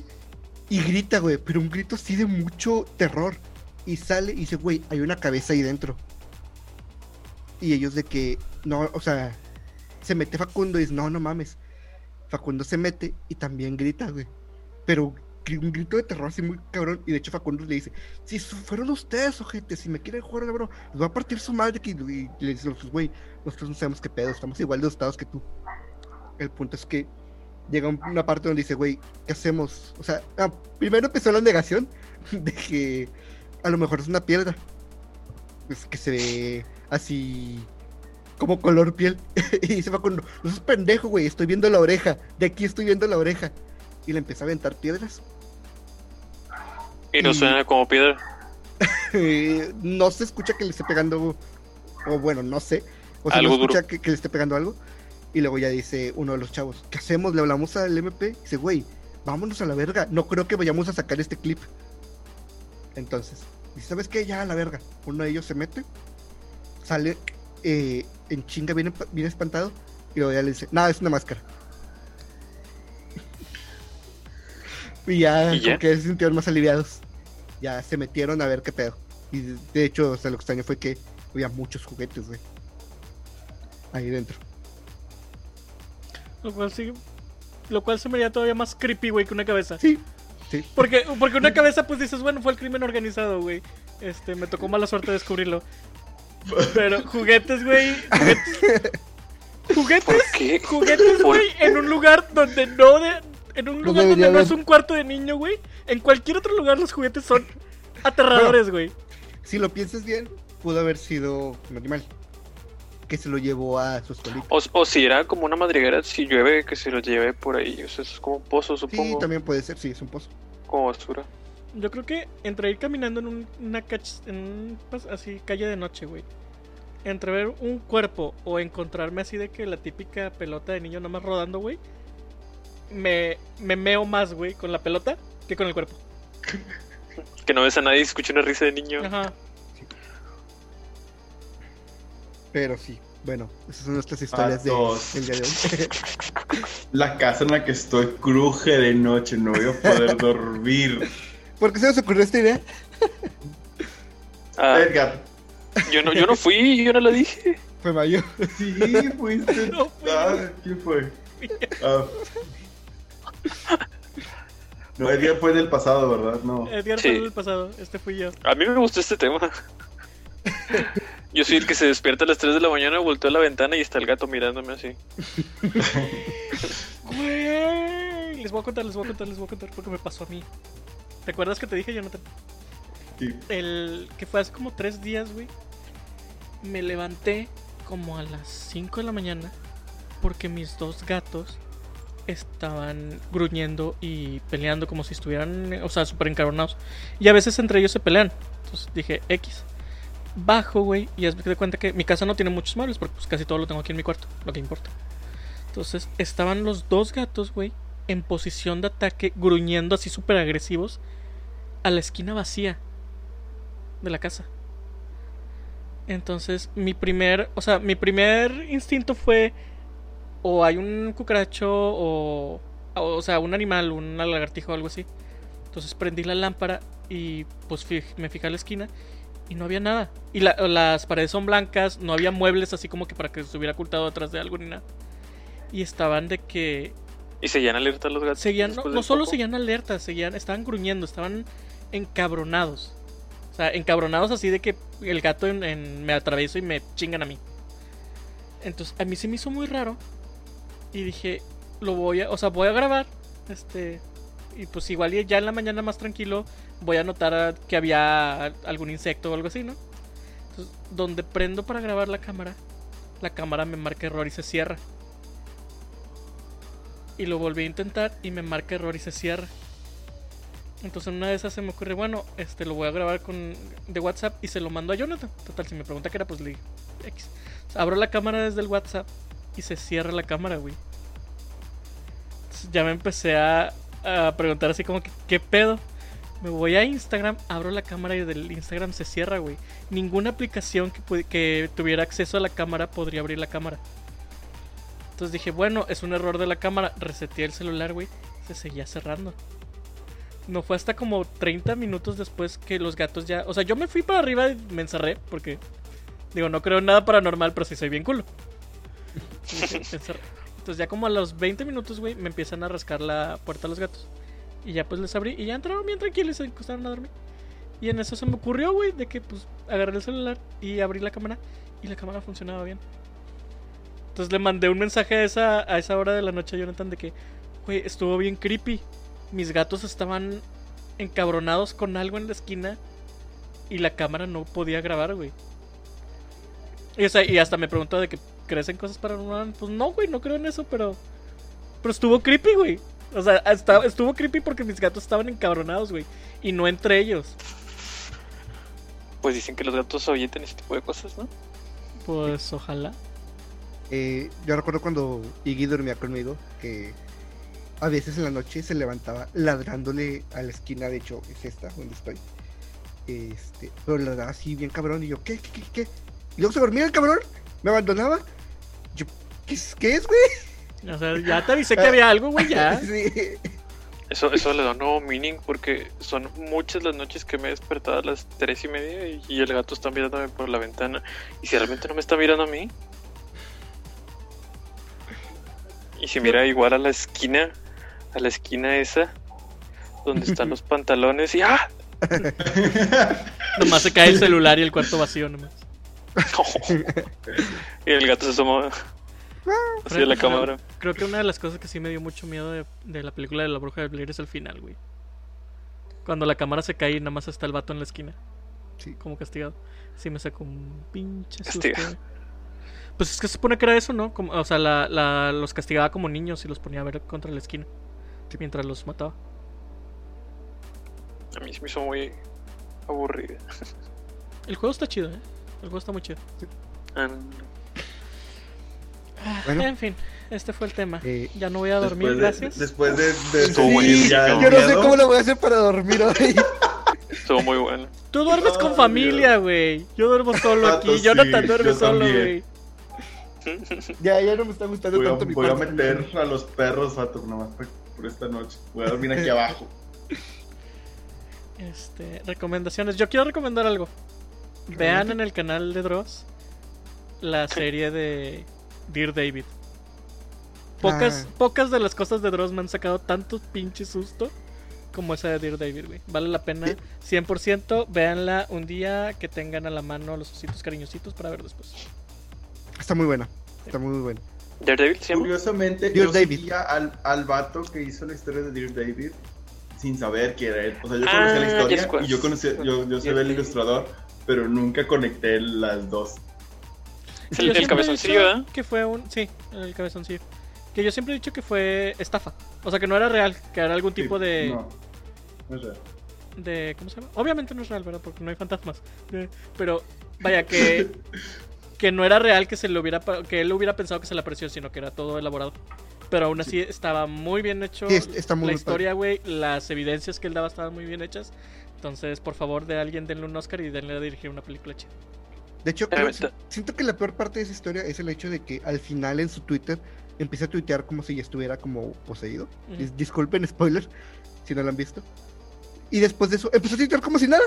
S2: y grita, güey, pero un grito así de mucho terror. Y sale y dice, güey, hay una cabeza ahí dentro. Y ellos de que, no, o sea, se mete Facundo y dice, no, no mames. Facundo se mete y también grita, güey. Pero un grito de terror así muy cabrón. Y de hecho Facundo le dice, si fueron ustedes, ojete, si me quieren jugar, bro, les va a partir su madre. Que, y le dice, güey, nosotros no sabemos qué pedo, estamos igual de asustados que tú. El punto es que llega un- una parte donde dice, güey, ¿qué hacemos? O sea, ah, primero empezó la negación de que a lo mejor es una piedra. Pues que se ve así como color piel. y dice Facundo, no es pendejo, güey, estoy viendo la oreja. De aquí estoy viendo la oreja. Y le empieza a aventar piedras.
S1: y no
S2: y-
S1: suena como piedra.
S2: No se escucha que le esté pegando, o bueno, no sé. O sea,
S1: Algo
S2: no escucha que, que le esté pegando algo. Y luego ya dice uno de los chavos, ¿qué hacemos? Le hablamos al MP. Dice, güey, vámonos a la verga. No creo que vayamos a sacar este clip. Entonces, dice, ¿sabes qué? Ya a la verga. Uno de ellos se mete, sale eh, en chinga, bien, bien espantado. Y luego ya le dice, nada, es una máscara. Y ya,
S1: ¿Y
S2: como que se sintieron más aliviados. Ya se metieron a ver qué pedo. Y de, hecho, o sea, lo extraño fue que había muchos juguetes, güey. Ahí dentro.
S4: Lo cual sí. Lo cual se me haría todavía más creepy, güey, que una cabeza.
S2: Sí, sí.
S4: Porque, porque una cabeza, pues dices, bueno, fue el crimen organizado, güey. Este, me tocó mala suerte descubrirlo. Pero juguetes, güey. Juguetes. Juguetes.
S1: ¿Por qué?
S4: Juguetes,
S1: Por-
S4: güey, en un lugar donde no de, en un lugar donde no es un cuarto de niño, güey. En cualquier otro lugar los juguetes son aterradores, güey.
S2: Si lo piensas bien, pudo haber sido un animal que se lo llevó a su escuelita.
S1: O, o si era como una madriguera, si llueve, que se lo lleve por ahí. O sea, es como un pozo,
S2: Sí,
S1: supongo.
S2: también puede ser, sí, es un pozo.
S1: Como basura.
S4: Yo creo que entre ir caminando en un- una cach- en un, pues, así calle de noche, güey. Entre ver un cuerpo o encontrarme así de que la típica pelota de niño nomás rodando, güey. Me, me meo más, güey, con la pelota que con el cuerpo.
S1: Que no ves a nadie y escucha una risa de niño.
S4: Ajá.
S2: Pero sí, bueno, esas son nuestras historias de, del día de hoy.
S3: La casa en la que estoy cruje de noche, no voy a poder dormir.
S2: ¿Por qué se nos ocurrió esta idea?
S1: Ah,
S3: Edgar,
S1: yo, no, yo no fui, yo no lo dije.
S2: Fue Mayo.
S3: sí, fuiste.
S4: No fui.
S3: Ah, ¿Quién fue? Ah. No, Edgar fue del pasado, ¿verdad? No.
S4: Edgar
S1: Sí.
S4: fue del pasado, este fui yo.
S1: A mí me gustó este tema. Yo soy el que se despierta a las 3 de la mañana, volteo a la ventana y está el gato mirándome así.
S4: Güey. Les voy a contar, les voy a contar, les voy a contar porque me pasó a mí. ¿Te acuerdas que te dije, Jonathan?
S3: Sí.
S4: El que fue hace como tres días, güey. Me levanté como a las 5 de la mañana porque mis dos gatos estaban gruñendo y peleando como si estuvieran, o sea, súper encabronados. Y a veces entre ellos se pelean. Entonces dije, X. Bajo, güey, y haz de cuenta que mi casa no tiene muchos muebles porque pues, casi todo lo tengo aquí en mi cuarto, lo que importa. Entonces estaban los dos gatos, güey, en posición de ataque, gruñendo así súper agresivos a la esquina vacía de la casa. Entonces, mi primer, o sea, mi primer instinto fue o hay un cucaracho o o sea, un animal, una lagartija o algo así. Entonces prendí la lámpara y pues fi- me fijé a la esquina y no había nada. Y la- las paredes son blancas, no había muebles así como que para que se hubiera ocultado detrás de algo ni nada. Y estaban de que
S1: Y seguían alerta los gatos.
S4: seguían, no, no solo
S1: poco.
S4: seguían alertas, seguían, estaban gruñendo, estaban encabronados. O sea, encabronados así de que el gato en, en- me atravieso y me chingan a mí. Entonces, a mí se me hizo muy raro. Y dije, lo voy a, o sea, voy a grabar. Este. Y pues igual ya en la mañana más tranquilo voy a notar que había algún insecto o algo así, ¿no? Entonces, donde prendo para grabar la cámara, la cámara me marca error y se cierra. Y lo volví a intentar y me marca error y se cierra. Entonces en una de esas se me ocurre, bueno, este lo voy a grabar con de WhatsApp y se lo mando a Jonathan. Total, si me pregunta qué era, pues le. X. Abro la cámara desde el WhatsApp y se cierra la cámara, güey. Ya me empecé a, preguntar así como que, ¿qué pedo? Me voy a Instagram, abro la cámara y del Instagram se cierra, güey. Ninguna aplicación que, tuviera acceso a la cámara podría abrir la cámara. Entonces dije, bueno, es un error de la cámara. Reseteé el celular, güey. Se seguía cerrando. No fue hasta como 30 minutos después que los gatos ya. O sea, yo me fui para arriba y me encerré porque. Digo, no creo nada paranormal, pero sí soy bien culo. Entonces, ya como a los 20 minutos, güey, me empiezan a rascar la puerta a los gatos. Y ya pues les abrí y ya entraron bien tranquilos y se acostaron a dormir. Y en eso se me ocurrió, güey, de que pues agarré el celular y abrí la cámara y la cámara funcionaba bien. Entonces le mandé un mensaje a esa, a esa hora de la noche a Jonathan de que, güey, estuvo bien creepy. Mis gatos estaban encabronados con algo en la esquina y la cámara no podía grabar, güey. Y, o sea, y hasta me preguntó de que, ¿crees en cosas paranormales? Pues no, güey, no creo en eso, pero... Pero estuvo creepy, güey. O sea, hasta- estuvo creepy porque mis gatos estaban encabronados, güey. Y no entre ellos.
S1: Pues dicen que los gatos ahuyenten ese tipo de cosas, ¿no?
S4: Pues ojalá.
S2: Eh, yo recuerdo cuando Iggy dormía conmigo que a veces en la noche se levantaba ladrándole a la esquina, de hecho es esta donde estoy. Este, pero ladraba así bien cabrón y yo, ¿qué, qué, qué, qué? Y luego se dormía el cabrón, me abandonaba. Yo, ¿qué es, qué es güey?
S4: O sea, ya te avisé que había algo, güey, ya.
S2: Sí.
S1: Eso, eso le da un nuevo meaning porque son muchas las noches que me he despertado a las tres y media y, y el gato está mirándome por la ventana. Y si realmente no me está mirando a mí. Y si mira igual a la esquina, a la esquina esa, donde están los pantalones y ¡ah!
S4: Nomás se cae el celular y el cuarto vacío nomás.
S1: y el gato se asoma así de la cámara.
S4: Creo que una de las cosas que sí me dio mucho miedo de, de la película de la bruja de Blair es el final, güey. Cuando la cámara se cae y nada más está el vato en la esquina.
S2: Sí.
S4: Como castigado. Sí me sacó un pinche susto. Pues es que se supone que era eso, ¿no? Como, o sea, la, la- los castigaba como niños y los ponía a ver contra la esquina. Mientras los mataba.
S1: A mí se me hizo muy aburrida.
S4: El juego está chido, ¿eh? El juego está muy chido.
S1: Ah,
S4: Ah,
S2: Bueno.
S4: En fin, este fue el tema.
S2: Eh,
S4: Ya no voy a dormir,
S3: Después de-
S4: gracias.
S3: Después de, de ya el
S2: yo no sé cómo lo voy a hacer para dormir hoy.
S1: Estuvo muy bueno.
S4: Tú duermes con familia, güey. Yo duermo solo
S3: Vato,
S4: aquí.
S3: sí,
S4: Jonathan duerme
S3: yo
S4: solo, güey.
S2: ya, ya no me está gustando
S3: Voy a,
S2: tanto mi
S3: voy a meter a los perros, vato, nomás por, por esta noche. Voy a dormir aquí abajo.
S4: Este, recomendaciones. Yo quiero recomendar algo. Vean en el canal de Dross la serie de Dear David. Pocas,
S2: Ah.
S4: pocas de las cosas de Dross me han sacado tanto pinche susto como esa de Dear David, güey. Vale la pena.
S2: Sí.
S4: 100%. Véanla un día que tengan a la mano los ositos cariñositos para ver después.
S2: Está muy buena. Está muy, muy buena.
S1: Daredevil siempre.
S3: Curiosamente,
S2: Dear
S3: yo
S2: David.
S3: seguía al, al vato que hizo la historia de Dear David sin saber que era él. O sea, yo
S1: Ah,
S3: conocía la historia y yo conocía, yo, yo
S1: Dear
S3: sabía el
S1: David.
S3: ilustrador, pero nunca conecté las dos.
S1: Es el, el cabezoncillo, ¿verdad?
S4: Que fue un. Sí, el cabezoncillo. Que yo siempre he dicho que fue estafa. O sea, que no era real, que era algún tipo
S3: Sí,
S4: de.
S3: No, no es real.
S4: de ¿cómo se llama? Obviamente no es real, ¿verdad? Porque no hay fantasmas. Eh, Pero vaya que que no era real que se le hubiera que él hubiera pensado que se le apareció, sino que era todo elaborado. Pero aún así estaba muy bien hecho.
S2: Sí, es- está muy
S4: la historia, güey, las evidencias que él daba estaban muy bien hechas. Entonces, por favor, de alguien denle un Oscar y denle a dirigir una película chida.
S2: De hecho, creo- siento que la peor parte de esa historia es el hecho de que al final en su Twitter empieza a tuitear como si ya estuviera como poseído. Disculpen, spoiler, si no lo han visto. Y después de eso, empezó a tuitear como si nada.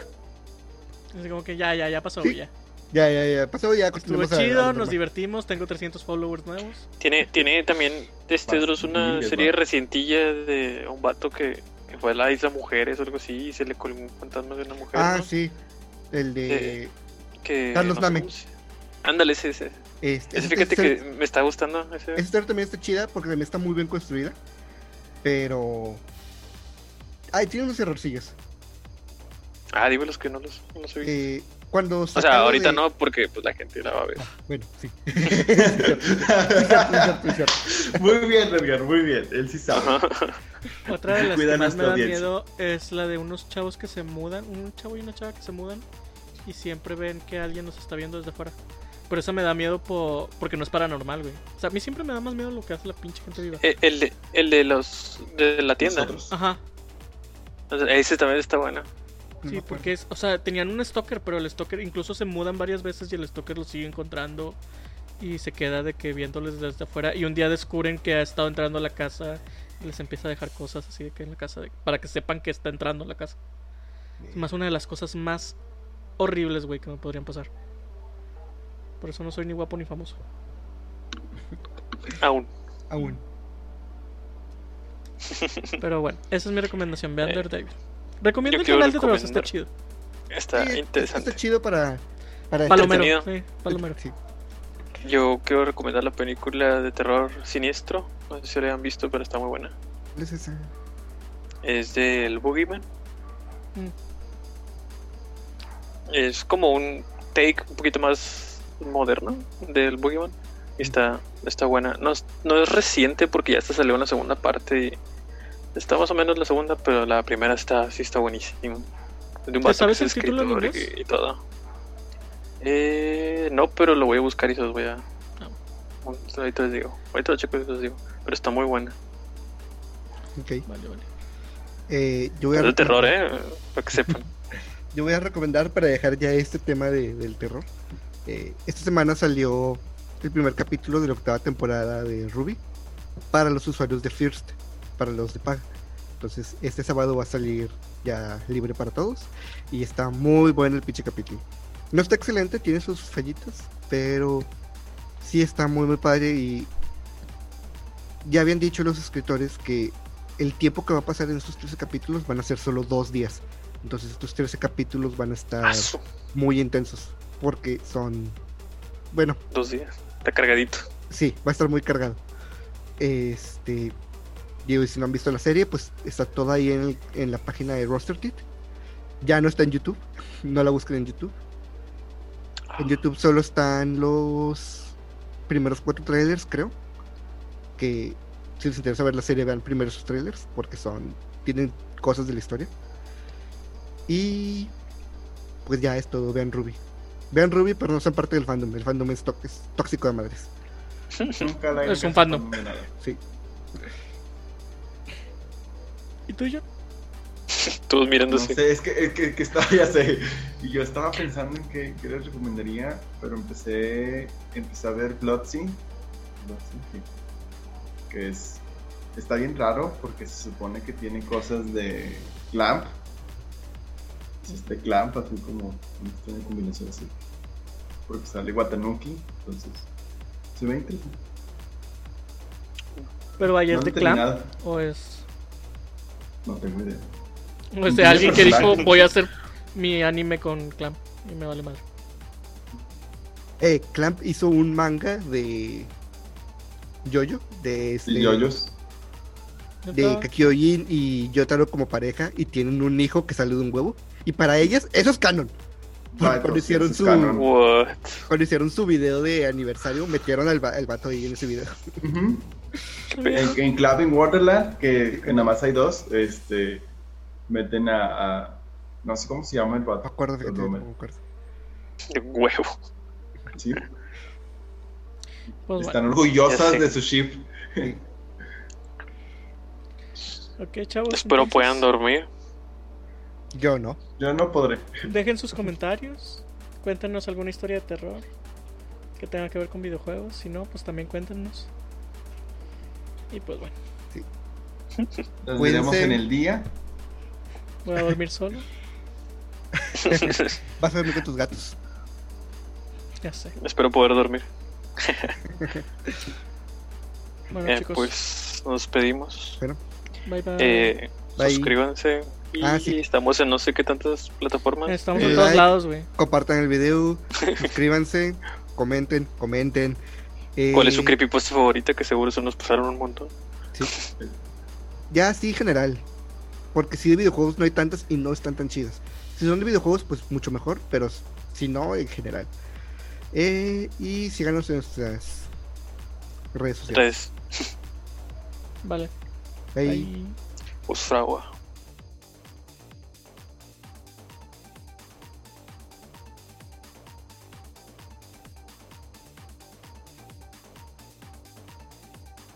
S4: Así como que ya, ya, ya pasó,
S2: Sí.
S4: ya.
S2: Ya, ya, ya, pasó, ya
S4: Estuvo
S2: continuemos a- a
S4: chido, nos divertimos, tengo 300 followers nuevos.
S1: Tiene, tiene también este Dross una serie
S3: va.
S1: recientilla de un vato que fue a la isla mujeres o algo así y se le colgó un fantasma de una mujer.
S2: Ah,
S1: ¿no?
S2: sí. El de.
S1: Eh, Que,
S2: Carlos
S1: se- Ándale, ese, ese.
S2: este,
S1: Ese fíjate que me está gustando. Ese.
S2: Esa historia también está chida porque también está muy bien construida. Pero. Ay, tiene unos errorcillos.
S1: Ah, dime los que no los, no los he visto.
S2: Eh, cuando
S1: o sea, ahorita
S2: de-
S1: no, porque pues la gente la va a ver.
S2: Bueno, sí.
S3: Muy bien, Edgar, muy bien. Él sí sabe.
S1: Ajá.
S4: Otra de las que más me da miedo es la de unos chavos que se mudan, un chavo y una chava que se mudan y siempre ven que alguien nos está viendo desde fuera. pero esa me da miedo por... porque no es paranormal, güey. O sea, a mí siempre me da más miedo lo que hace la pinche gente viva.
S1: Eh, El de, el de los de la tienda.
S3: Nosotros.
S4: Ajá.
S1: Ese también está bueno.
S4: Sí, porque es, o sea, tenían un stalker, pero el stalker incluso se mudan varias veces y el stalker lo sigue encontrando y se queda de que viéndoles desde afuera y un día descubren que ha estado entrando a la casa y les empieza a dejar cosas así de que en la casa de- para que sepan que está entrando a la casa. Es más una de las cosas más horribles, güey, que me podrían pasar. Por eso no soy ni guapo ni famoso.
S1: Aún.
S2: Aún.
S4: Pero bueno, esa es mi recomendación, vean
S1: Eh,
S4: Daredevil. Recomiendo
S1: yo
S4: el canal de Dross, está chido.
S1: Está
S2: Sí,
S1: interesante.
S2: Está chido para. para
S4: Palomero, sí, palomero.
S2: Sí.
S1: Yo quiero recomendar la película de terror Siniestro. No sé si la han visto, pero está muy buena.
S2: ¿Cuál es esa?
S1: Es del Boogeyman.
S4: Mm.
S1: Es como un take un poquito más moderno del Boogeyman. Y está, está buena. No, es- no es reciente porque ya está salió una segunda parte. Y está más o menos la segunda, pero la primera está sí está buenísima. De un
S4: ¿Te
S1: vato
S4: sabes el título en
S1: escritor
S4: inglés?
S1: y, y todo. Eh, no, pero lo voy a buscar y se los voy a.
S4: Ah.
S1: Ahorita les digo. Ahorita lo checo y les digo. Pero está muy buena.
S2: Ok.
S4: Vale, vale.
S2: Eh, yo voy a
S1: Es de terror, eh. Para que sepan.
S2: Yo voy a recomendar para dejar ya este tema de- del terror. Eh, esta semana salió el primer capítulo de la octava temporada de Ruby para los usuarios de First, para los de paga. Entonces, este sábado va a salir ya libre para todos y está muy bueno el pinche capítulo. No está excelente, tiene sus fallitas, pero sí está muy muy padre y ya habían dicho los escritores que el tiempo que va a pasar en estos 13 capítulos van a ser solo dos días. Entonces estos 13 capítulos van a estar
S1: Ah,
S2: muy intensos. Porque son... Bueno,
S1: Dos días. Está cargadito.
S2: sí, va a estar muy cargado. Este... Digo, y si no han visto la serie, pues está toda ahí en, el- en la página de Roster Teeth. Ya no está en YouTube. No la busquen en YouTube. En YouTube solo están los primeros cuatro trailers, creo. Que si les interesa ver la serie, vean primero esos trailers. Porque son. tienen cosas de la historia. Y pues ya es todo, vean Ruby. Vean Ruby, pero no sean parte del fandom. El fandom es, es tóxico de madres.
S3: Nunca la
S4: Es un fandom.
S2: Sí.
S4: ¿Y tú y yo?
S1: Todos
S3: No
S1: mirándose.
S3: sé, es que, es que, que estaba, ya sé. Y yo estaba pensando en qué, qué les recomendaría, pero empecé, empecé a ver sí. Que es. Está bien raro porque se supone que tiene cosas de Clamp. Es este Clamp, así como una combinación así. Porque sale Watanuki, entonces. Se ve interesante.
S4: ¿Pero ayer
S3: No
S4: de Clamp o es,
S3: No tengo idea.
S4: o
S3: Tiene
S4: alguien que dijo voy a hacer mi anime con Clamp y me vale madre?
S2: Eh, Clamp hizo un manga de. Yoyo. De este.
S3: Y yoyos.
S2: de. Kakyoin y Yotaro como pareja y tienen un hijo que sale de un huevo. Y para ellas, eso es canon. Cuando hicieron
S3: es
S2: su cuando hicieron su video de aniversario, metieron al, va- al vato ahí en ese video.
S3: Ujú. En, en Club in Wonderland, que, que nada más hay dos, este, meten a, a- no sé cómo se llama el vato.
S2: no
S3: me-
S2: me acuerdo.
S1: De huevo.
S3: ¿sí?
S4: Pues
S3: Están
S4: bueno.
S3: orgullosas de su ship.
S4: Ok, chavos.
S1: Espero
S4: entonces,
S1: puedan dormir.
S2: Yo no.
S3: Yo no podré.
S4: Dejen sus comentarios. Cuéntenos alguna historia de terror que tenga que ver con videojuegos. Si no, pues también cuéntenos. Y pues bueno,
S2: Cuídense.
S3: veremos en el día.
S4: voy a dormir solo.
S2: Vas a dormir con tus gatos.
S4: Ya sé.
S1: Espero poder dormir.
S4: Bueno,
S1: Eh,
S4: chicos,
S1: pues nos despedimos.
S2: Bueno,
S4: bye bye.
S1: Eh,
S2: Bye.
S1: suscríbanse. Y
S2: Ah, sí.
S1: estamos en no sé qué tantas plataformas.
S4: Estamos
S2: Eh,
S4: en todos
S2: like.
S4: lados, güey.
S2: compartan el video, suscríbanse, comenten, comenten. Eh,
S1: ¿Cuál es su creepypasta favorita? Que seguro se nos pasaron un montón.
S2: Ya sí, general. Porque si de videojuegos no hay tantas y no están tan chidas. Si son de videojuegos, pues mucho mejor, pero si no, en general. Eh, y síganos en nuestras redes sociales.
S1: Tres.
S4: Vale.
S2: Ahí.
S4: Bye.
S1: Usfragua.